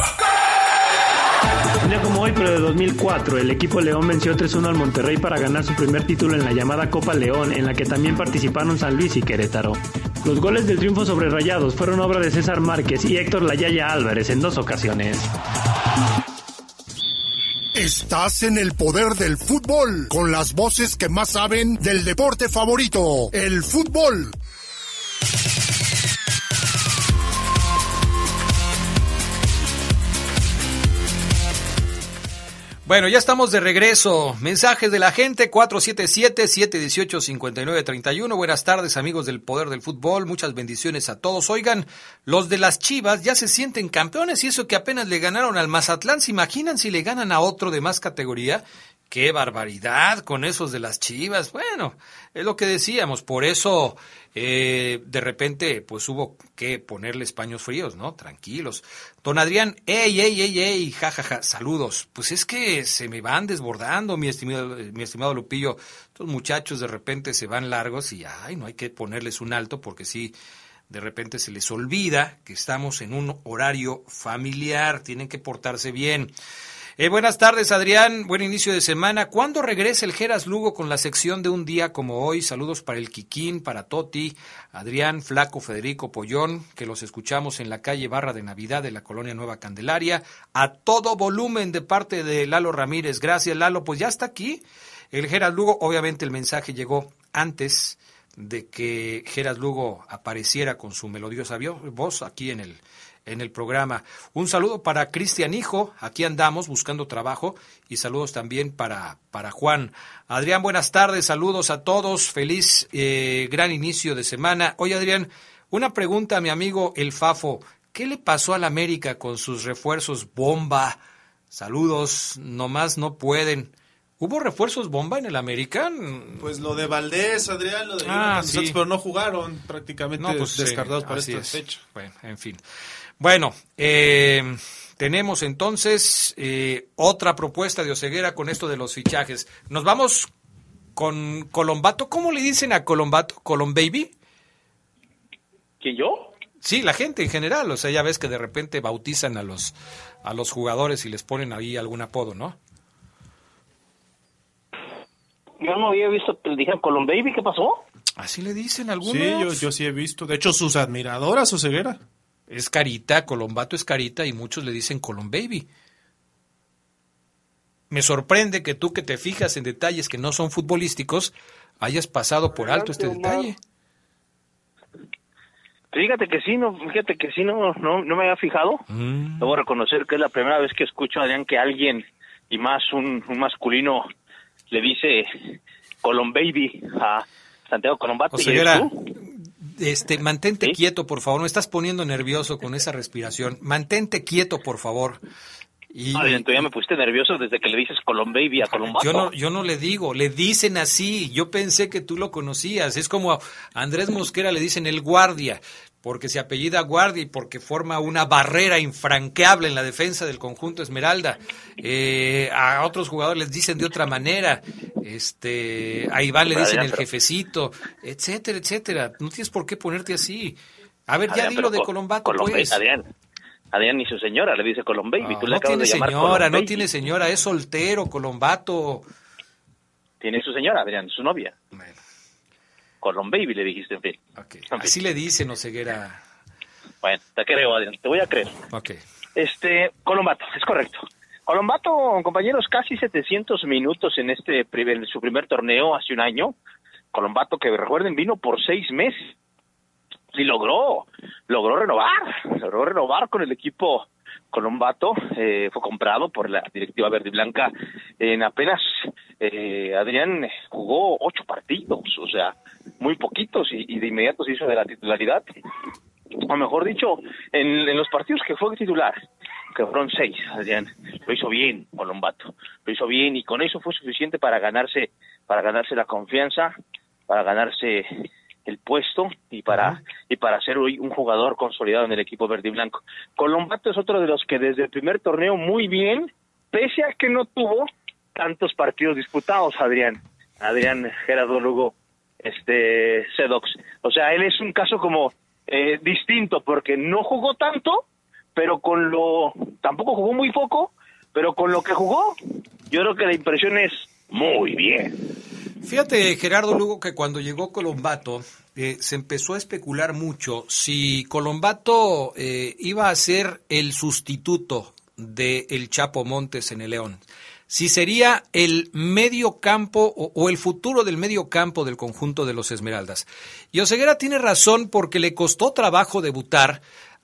Día como hoy, pero de 2004, el equipo León venció 3-1 al Monterrey para ganar su primer título en la llamada Copa León, en la que también participaron San Luis y Querétaro. Los goles del triunfo sobre Rayados fueron obra de César Márquez y Héctor Layaya Álvarez en dos ocasiones. Estás en el poder del fútbol, con las voces que más saben del deporte favorito, el fútbol. Bueno, ya estamos de regreso. Mensajes de la gente 477-718-5931. Buenas tardes amigos del Poder del Fútbol. Muchas bendiciones a todos. Oigan, los de las Chivas ya se sienten campeones y eso que apenas le ganaron al Mazatlán. ¿Se imaginan si le ganan a otro de más categoría? Qué barbaridad con esos de las Chivas. Bueno, es lo que decíamos. Por eso eh, de repente pues hubo que ponerles paños fríos, ¿no? Tranquilos. Don Adrián, ey, ey, ey, ey, jajaja, saludos. Pues es que se me van desbordando, mi estimado, mi estimado Lupillo. Estos muchachos de repente se van largos y, ay, no hay que ponerles un alto porque sí, de repente se les olvida que estamos en un horario familiar, tienen que portarse bien. Eh, buenas tardes, Adrián. Buen inicio de semana. ¿Cuándo regresa el Geras Lugo con la sección de un día como hoy? Saludos para el Quiquín, para Toti, Adrián, Flaco, Federico Pollón, que los escuchamos en la calle Barra de Navidad de la colonia Nueva Candelaria. A todo volumen de parte de Lalo Ramírez. Gracias, Lalo. Pues ya está aquí. El Geras Lugo, obviamente el mensaje llegó antes de que Geras Lugo apareciera con su melodiosa voz aquí en el en el programa. Un saludo para Cristian Hijo, aquí andamos buscando trabajo y saludos también para, para Juan. Adrián, buenas tardes, saludos a todos, feliz eh, gran inicio de semana. Oye Adrián, una pregunta a mi amigo El Fafo, ¿qué le pasó al América con sus refuerzos bomba? Saludos, nomás no pueden. ¿Hubo refuerzos bomba en el American? Pues lo de Valdés, Adrián, lo de ah, sí. pero no jugaron prácticamente no, pues, descartados sí, para esta es. fecha. Bueno, en fin. Bueno, eh, tenemos entonces eh, otra propuesta de Oceguera con esto de los fichajes. Nos vamos con Colombato. ¿Cómo le dicen a Colombato? ¿Colom Baby? ¿Que yo? Sí, la gente en general. O sea, ya ves que de repente bautizan a los, a los jugadores y les ponen ahí algún apodo, ¿no? Yo no había visto que le dijeron Colom Baby, ¿qué pasó? Así le dicen algunos. Sí, yo, yo sí he visto. De hecho, sus admiradoras, Oseguera. Es carita, Colombato es carita y muchos le dicen Colom Baby. Me sorprende que tú que te fijas en detalles que no son futbolísticos hayas pasado por alto este detalle. Fíjate que sí, no, fíjate que sí, no, no, no me había fijado. Mm. Debo reconocer que es la primera vez que escucho, Adrián, que alguien, y más un, un masculino, le dice Colom Baby a Santiago Colombato. ¿y Oseguera, tú? Este, mantente quieto, por favor. Me estás poniendo nervioso con esa respiración. Mantente quieto, por favor. Y, tú ya me pusiste nervioso desde que le dices Colom Baby a Colombato. Yo no, yo no le digo, le dicen así. Yo pensé que tú lo conocías. Es como a Andrés Mosquera le dicen el guardia, porque se apellida guardia y porque forma una barrera infranqueable en la defensa del conjunto Esmeralda. Eh, a otros jugadores les dicen de otra manera. Este, a Iván le dicen el jefecito, etcétera, etcétera. No tienes por qué ponerte así. A ver, ya Adrián, dilo pero de Col- Colombato, Colom Baby, pues. Adrián, Adrián ni su señora le dice Colom Baby. tú le No acabas tiene de llamar señora, no tiene señora, es soltero, Colombato. Tiene su señora, Adrián, su novia. Colón Baby le dijiste, en fin. Así le dicen Oseguera. Bueno, te creo, Adrián, te voy a creer. Ok. Este, Colombato, es correcto. Colombato, compañeros, casi 700 minutos en este primer, en su primer torneo hace un año. Colombato, que recuerden, vino por seis meses y logró, logró renovar, logró renovar con el equipo Colombato, eh, fue comprado por la directiva verde y blanca en apenas, eh, Adrián jugó ocho partidos, o sea, muy poquitos y, de inmediato se hizo de la titularidad, o mejor dicho, en, en los partidos que fue titular, que fueron seis, Adrián, lo hizo bien Colombato, lo hizo bien y con eso fue suficiente para ganarse, para ganarse la confianza, para ganarse el puesto y para y para ser hoy un jugador consolidado en el equipo verde y blanco. Colombato es otro de los que desde el primer torneo muy bien, pese a que no tuvo tantos partidos disputados, Adrián, Adrián Gerardo Lugo, este Sedox. O sea, él es un caso como eh, distinto porque no jugó tanto, pero con lo tampoco jugó muy poco, pero con lo que jugó, yo creo que la impresión es muy bien. Fíjate, Gerardo Lugo, que cuando llegó Colombato, eh, se empezó a especular mucho si Colombato eh, iba a ser el sustituto de el Chapo Montes en el León. Si sería el medio campo o, o, el futuro del medio campo del conjunto de los Esmeraldas. Y Oseguera tiene razón porque le costó trabajo debutar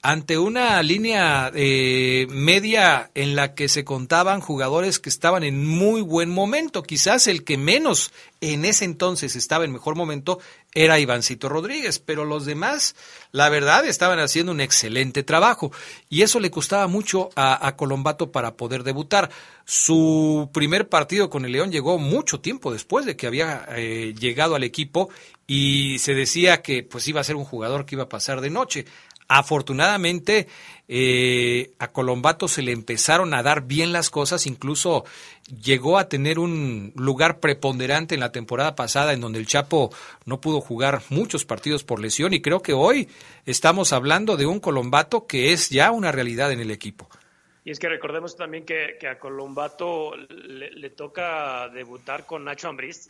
ante una línea eh, media en la que se contaban jugadores que estaban en muy buen momento. Quizás el que menos en ese entonces estaba en mejor momento era Ivancito Rodríguez, pero los demás, la verdad, estaban haciendo un excelente trabajo y eso le costaba mucho a, Colombato para poder debutar. Su primer partido con el León llegó mucho tiempo después de que había eh, llegado al equipo y se decía que pues iba a ser un jugador que iba a pasar de noche. Afortunadamente, eh, a Colombato se le empezaron a dar bien las cosas, incluso llegó a tener un lugar preponderante en la temporada pasada en donde el Chapo no pudo jugar muchos partidos por lesión y creo que hoy estamos hablando de un Colombato que es ya una realidad en el equipo. Y es que recordemos también que, a Colombato le, toca debutar con Nacho Ambriz.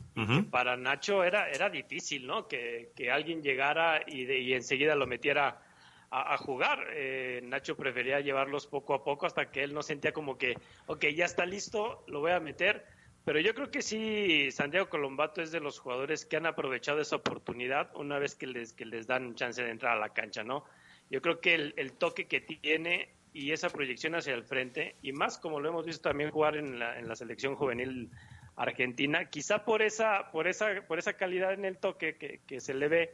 Para Nacho era, era difícil, ¿no? Que, alguien llegara y, y enseguida lo metiera a, jugar. Eh, Nacho prefería llevarlos poco a poco hasta que él no sentía como que, ok, ya está listo, lo voy a meter. Pero yo creo que sí, Santiago Colombato es de los jugadores que han aprovechado esa oportunidad una vez que les, que les dan chance de entrar a la cancha, ¿no? Yo creo que el, toque que tiene y esa proyección hacia el frente, y más como lo hemos visto también jugar en la, en la selección juvenil argentina, quizá por esa, por esa, por esa calidad en el toque que, que se le ve,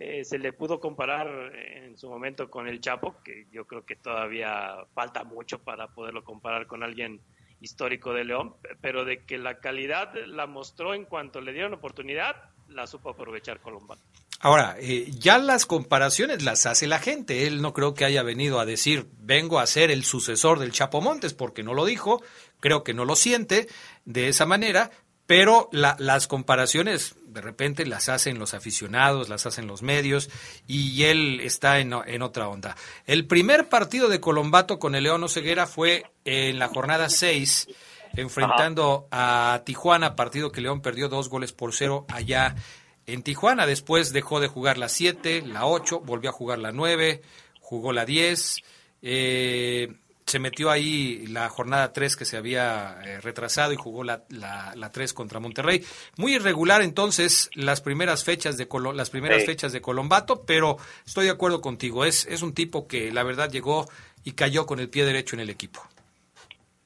eh, se le pudo comparar en su momento con el Chapo, que yo creo que todavía falta mucho para poderlo comparar con alguien histórico de León, pero de que la calidad la mostró en cuanto le dieron oportunidad, la supo aprovechar Colombano. Ahora, eh, ya las comparaciones las hace la gente. Él no creo que haya venido a decir, vengo a ser el sucesor del Chapo Montes, porque no lo dijo, creo que no lo siente de esa manera, pero las comparaciones de repente las hacen los aficionados, las hacen los medios y él está en, otra onda. El primer partido de Colombato con el León Oseguera fue en la jornada 6 enfrentando a Tijuana, partido que León perdió dos goles por cero allá en Tijuana. Después dejó de jugar la 7, la 8, volvió a jugar la 9, jugó la 10. Eh, se metió ahí la jornada 3 que se había eh, retrasado y jugó la, la, 3 contra Monterrey. Muy irregular entonces las primeras fechas de las primeras fechas de Colombato, pero estoy de acuerdo contigo, es, es un tipo que la verdad llegó y cayó con el pie derecho en el equipo.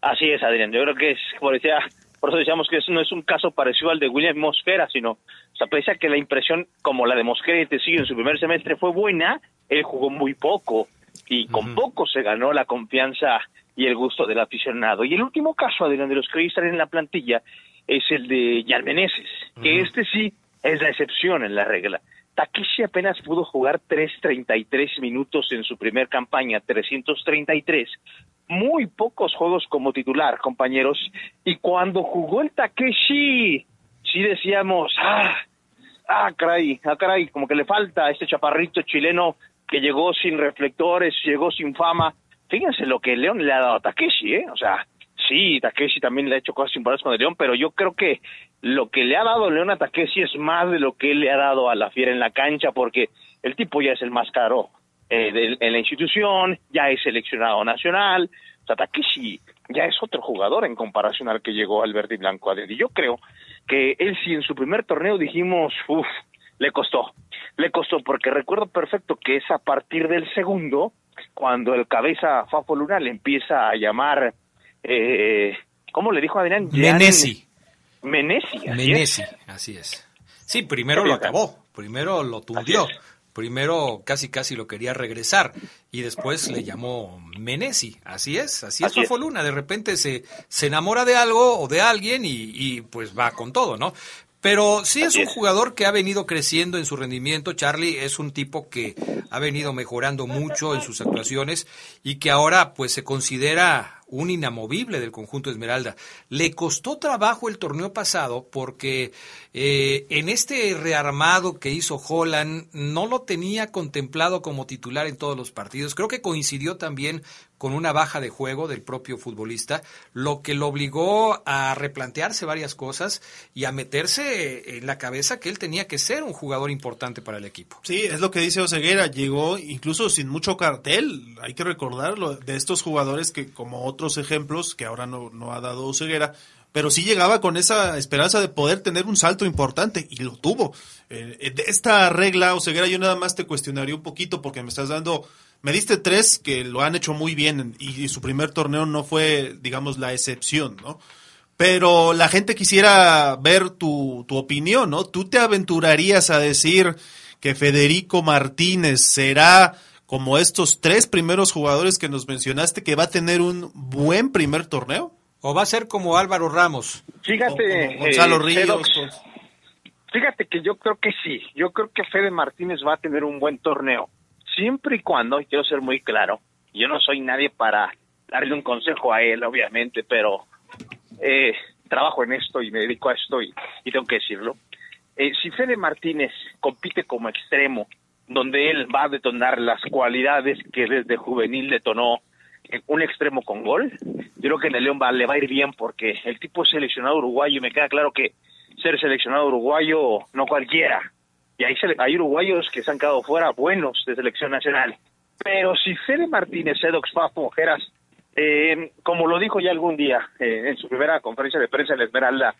Así es, Adrián. Yo creo que es, como decía, por eso decíamos que eso no es un caso parecido al de William Mosquera, sino, o sea, pese a que la impresión, como la de Mosquera y Tecillo en su primer semestre fue buena, él jugó muy poco y con poco se ganó la confianza y el gusto del aficionado. Y el último caso, Adrián, de los que hoy están en la plantilla es el de Yarmeneses, que este sí es la excepción en la regla. Takeshi apenas pudo jugar 3.33 minutos en su primer campaña, 333. Muy pocos juegos como titular, compañeros. Y cuando jugó el Takeshi, sí decíamos, ah, ah, caray, ah, caray, como que le falta a este chaparrito chileno que llegó sin reflectores, llegó sin fama. Fíjense lo que León le ha dado a Takeshi, ¿eh? O sea, sí, Takeshi también le ha hecho cosas importantes con el León, pero yo creo que lo que le ha dado León a Takeshi es más de lo que él le ha dado a la Fiera en la cancha, porque el tipo ya es el más caro eh, de, en la institución, ya es seleccionado nacional, o sea, Takeshi ya es otro jugador en comparación al que llegó al verde y blanco Y yo creo que él sí en su primer torneo dijimos, uff, le costó, le costó, porque recuerdo perfecto que es a partir del segundo, cuando el cabeza Fafo Luna le empieza a llamar, eh, ¿cómo le dijo Adrián? Menesi. Menesi. Así Menesi, es. así es. Sí, primero lo acabó, primero lo tundió. Primero casi casi lo quería regresar y después le llamó Menesi. Así es, así, es Fafo Luna. De repente se, se enamora de algo o de alguien y, y pues va con todo, ¿no? Pero sí es un jugador que ha venido creciendo en su rendimiento. Charlie es un tipo que ha venido mejorando mucho en sus actuaciones y que ahora pues se considera un inamovible del conjunto Esmeralda. Le costó trabajo el torneo pasado porque eh, en este rearmado que hizo Holland no lo tenía contemplado como titular en todos los partidos. Creo que coincidió también con una baja de juego del propio futbolista, lo que lo obligó a replantearse varias cosas y a meterse en la cabeza que él tenía que ser un jugador importante para el equipo. Sí, es lo que dice Oseguera, llegó incluso sin mucho cartel, hay que recordarlo, de estos jugadores que como otros ejemplos, que ahora no, no ha dado Oseguera, pero sí llegaba con esa esperanza de poder tener un salto importante y lo tuvo. Eh, de esta regla, Oseguera, yo nada más te cuestionaría un poquito porque me estás dando me diste tres que lo han hecho muy bien y, su primer torneo no fue, digamos, la excepción, ¿no? Pero la gente quisiera ver tu, tu opinión, ¿no? ¿Tú te aventurarías a decir que Federico Martínez será como estos tres primeros jugadores que nos mencionaste, que va a tener un buen primer torneo? ¿O va a ser como Álvaro Ramos? Fíjate, Gonzalo eh, Ríos. Fíjate que yo creo que sí. Yo creo que Fede Martínez va a tener un buen torneo siempre y cuando, y quiero ser muy claro, yo no soy nadie para darle un consejo a él, obviamente, pero eh, trabajo en esto y me dedico a esto y, tengo que decirlo. Eh, si Fede Martínez compite como extremo, donde él va a detonar las cualidades que desde juvenil detonó un extremo con gol, yo creo que en el León va, le va a ir bien porque el tipo es seleccionado uruguayo y me queda claro que ser seleccionado uruguayo no cualquiera y ahí hay uruguayos que se han quedado fuera buenos de selección nacional. Pero si Fede Martínez, Edox Fafo, Ojeras, eh, como lo dijo ya algún día eh, en su primera conferencia de prensa en la Esmeralda,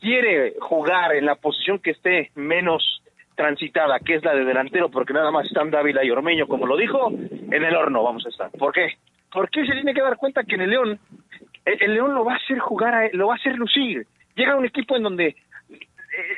quiere jugar en la posición que esté menos transitada, que es la de delantero, porque nada más están Dávila y Ormeño, como lo dijo, en el horno vamos a estar. ¿Por qué? Porque se tiene que dar cuenta que en el León, el, León lo va a hacer jugar, lo va a hacer lucir. Llega un equipo en donde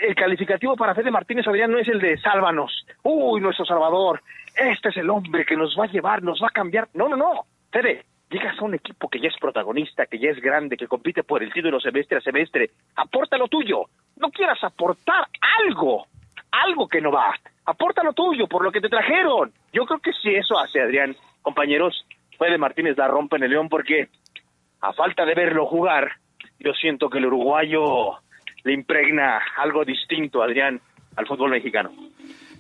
el calificativo para Fede Martínez Adrián no es el de sálvanos, uy, nuestro salvador, este es el hombre que nos va a llevar, nos va a cambiar. No, no, no, Fede, llegas a un equipo que ya es protagonista, que ya es grande, que compite por el título semestre a semestre, aporta lo tuyo, no quieras aportar algo, algo que no va, aporta lo tuyo por lo que te trajeron. Yo creo que si eso hace Adrián, compañeros, Fede Martínez la rompe en el León porque a falta de verlo jugar, yo siento que el uruguayo le impregna algo distinto, Adrián, al fútbol mexicano.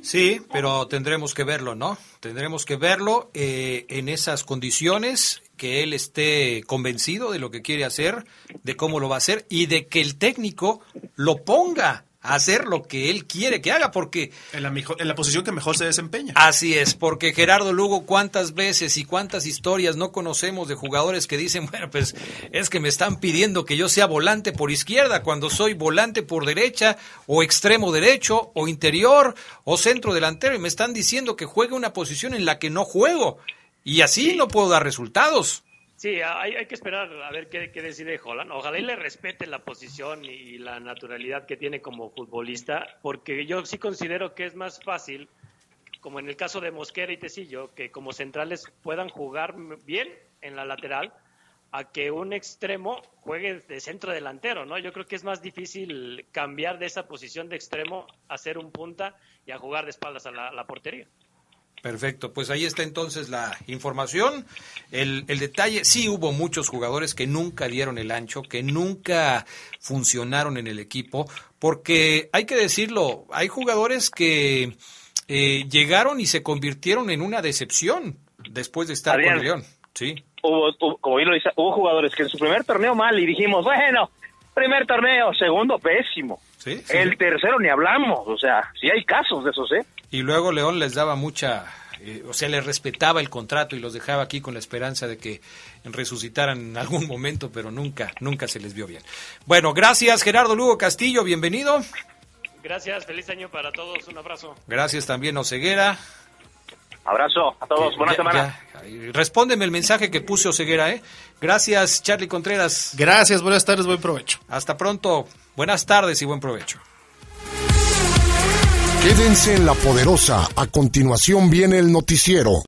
Sí, pero tendremos que verlo, ¿no? Tendremos que verlo eh, en esas condiciones, que él esté convencido de lo que quiere hacer, de cómo lo va a hacer y de que el técnico lo ponga hacer lo que él quiere que haga, porque... En la, en la posición que mejor se desempeña. Así es, porque Gerardo Lugo, cuántas veces y cuántas historias no conocemos de jugadores que dicen, bueno, pues es que me están pidiendo que yo sea volante por izquierda, cuando soy volante por derecha, o extremo derecho, o interior, o centro delantero, y me están diciendo que juegue una posición en la que no juego. Y así no puedo dar resultados. Sí, hay, hay, que esperar a ver qué, decide Holland. Ojalá y le respete la posición y la naturalidad que tiene como futbolista, porque yo sí considero que es más fácil, como en el caso de Mosquera y Tecillo, que como centrales puedan jugar bien en la lateral, a que un extremo juegue de centro delantero, ¿no? Yo creo que es más difícil cambiar de esa posición de extremo a ser un punta y a jugar de espaldas a la portería. Perfecto, pues ahí está entonces la información. El, el, detalle, sí hubo muchos jugadores que nunca dieron el ancho, que nunca funcionaron en el equipo, porque hay que decirlo, hay jugadores que eh, llegaron y se convirtieron en una decepción después de estar con León. Sí. hubo, hubo- como bien lo dice, hubo jugadores que en su primer torneo mal y dijimos, bueno, primer torneo, segundo pésimo. Sí, sí. El tercero ni hablamos, o sea, sí hay casos de esos, ¿eh? Y luego León les daba mucha, eh, o sea, les respetaba el contrato y los dejaba aquí con la esperanza de que resucitaran en algún momento, pero nunca, nunca se les vio bien. Bueno, gracias Gerardo Lugo Castillo, bienvenido. Gracias, feliz año para todos, un abrazo. Gracias también Oseguera. Abrazo a todos, buena Ya- semana. ya, respóndeme el mensaje que puse Oseguera, ¿eh? Gracias Charlie Contreras. Gracias, buenas tardes, buen provecho. Hasta pronto, buenas tardes y buen provecho. Quédense en la poderosa. A continuación viene el noticiero.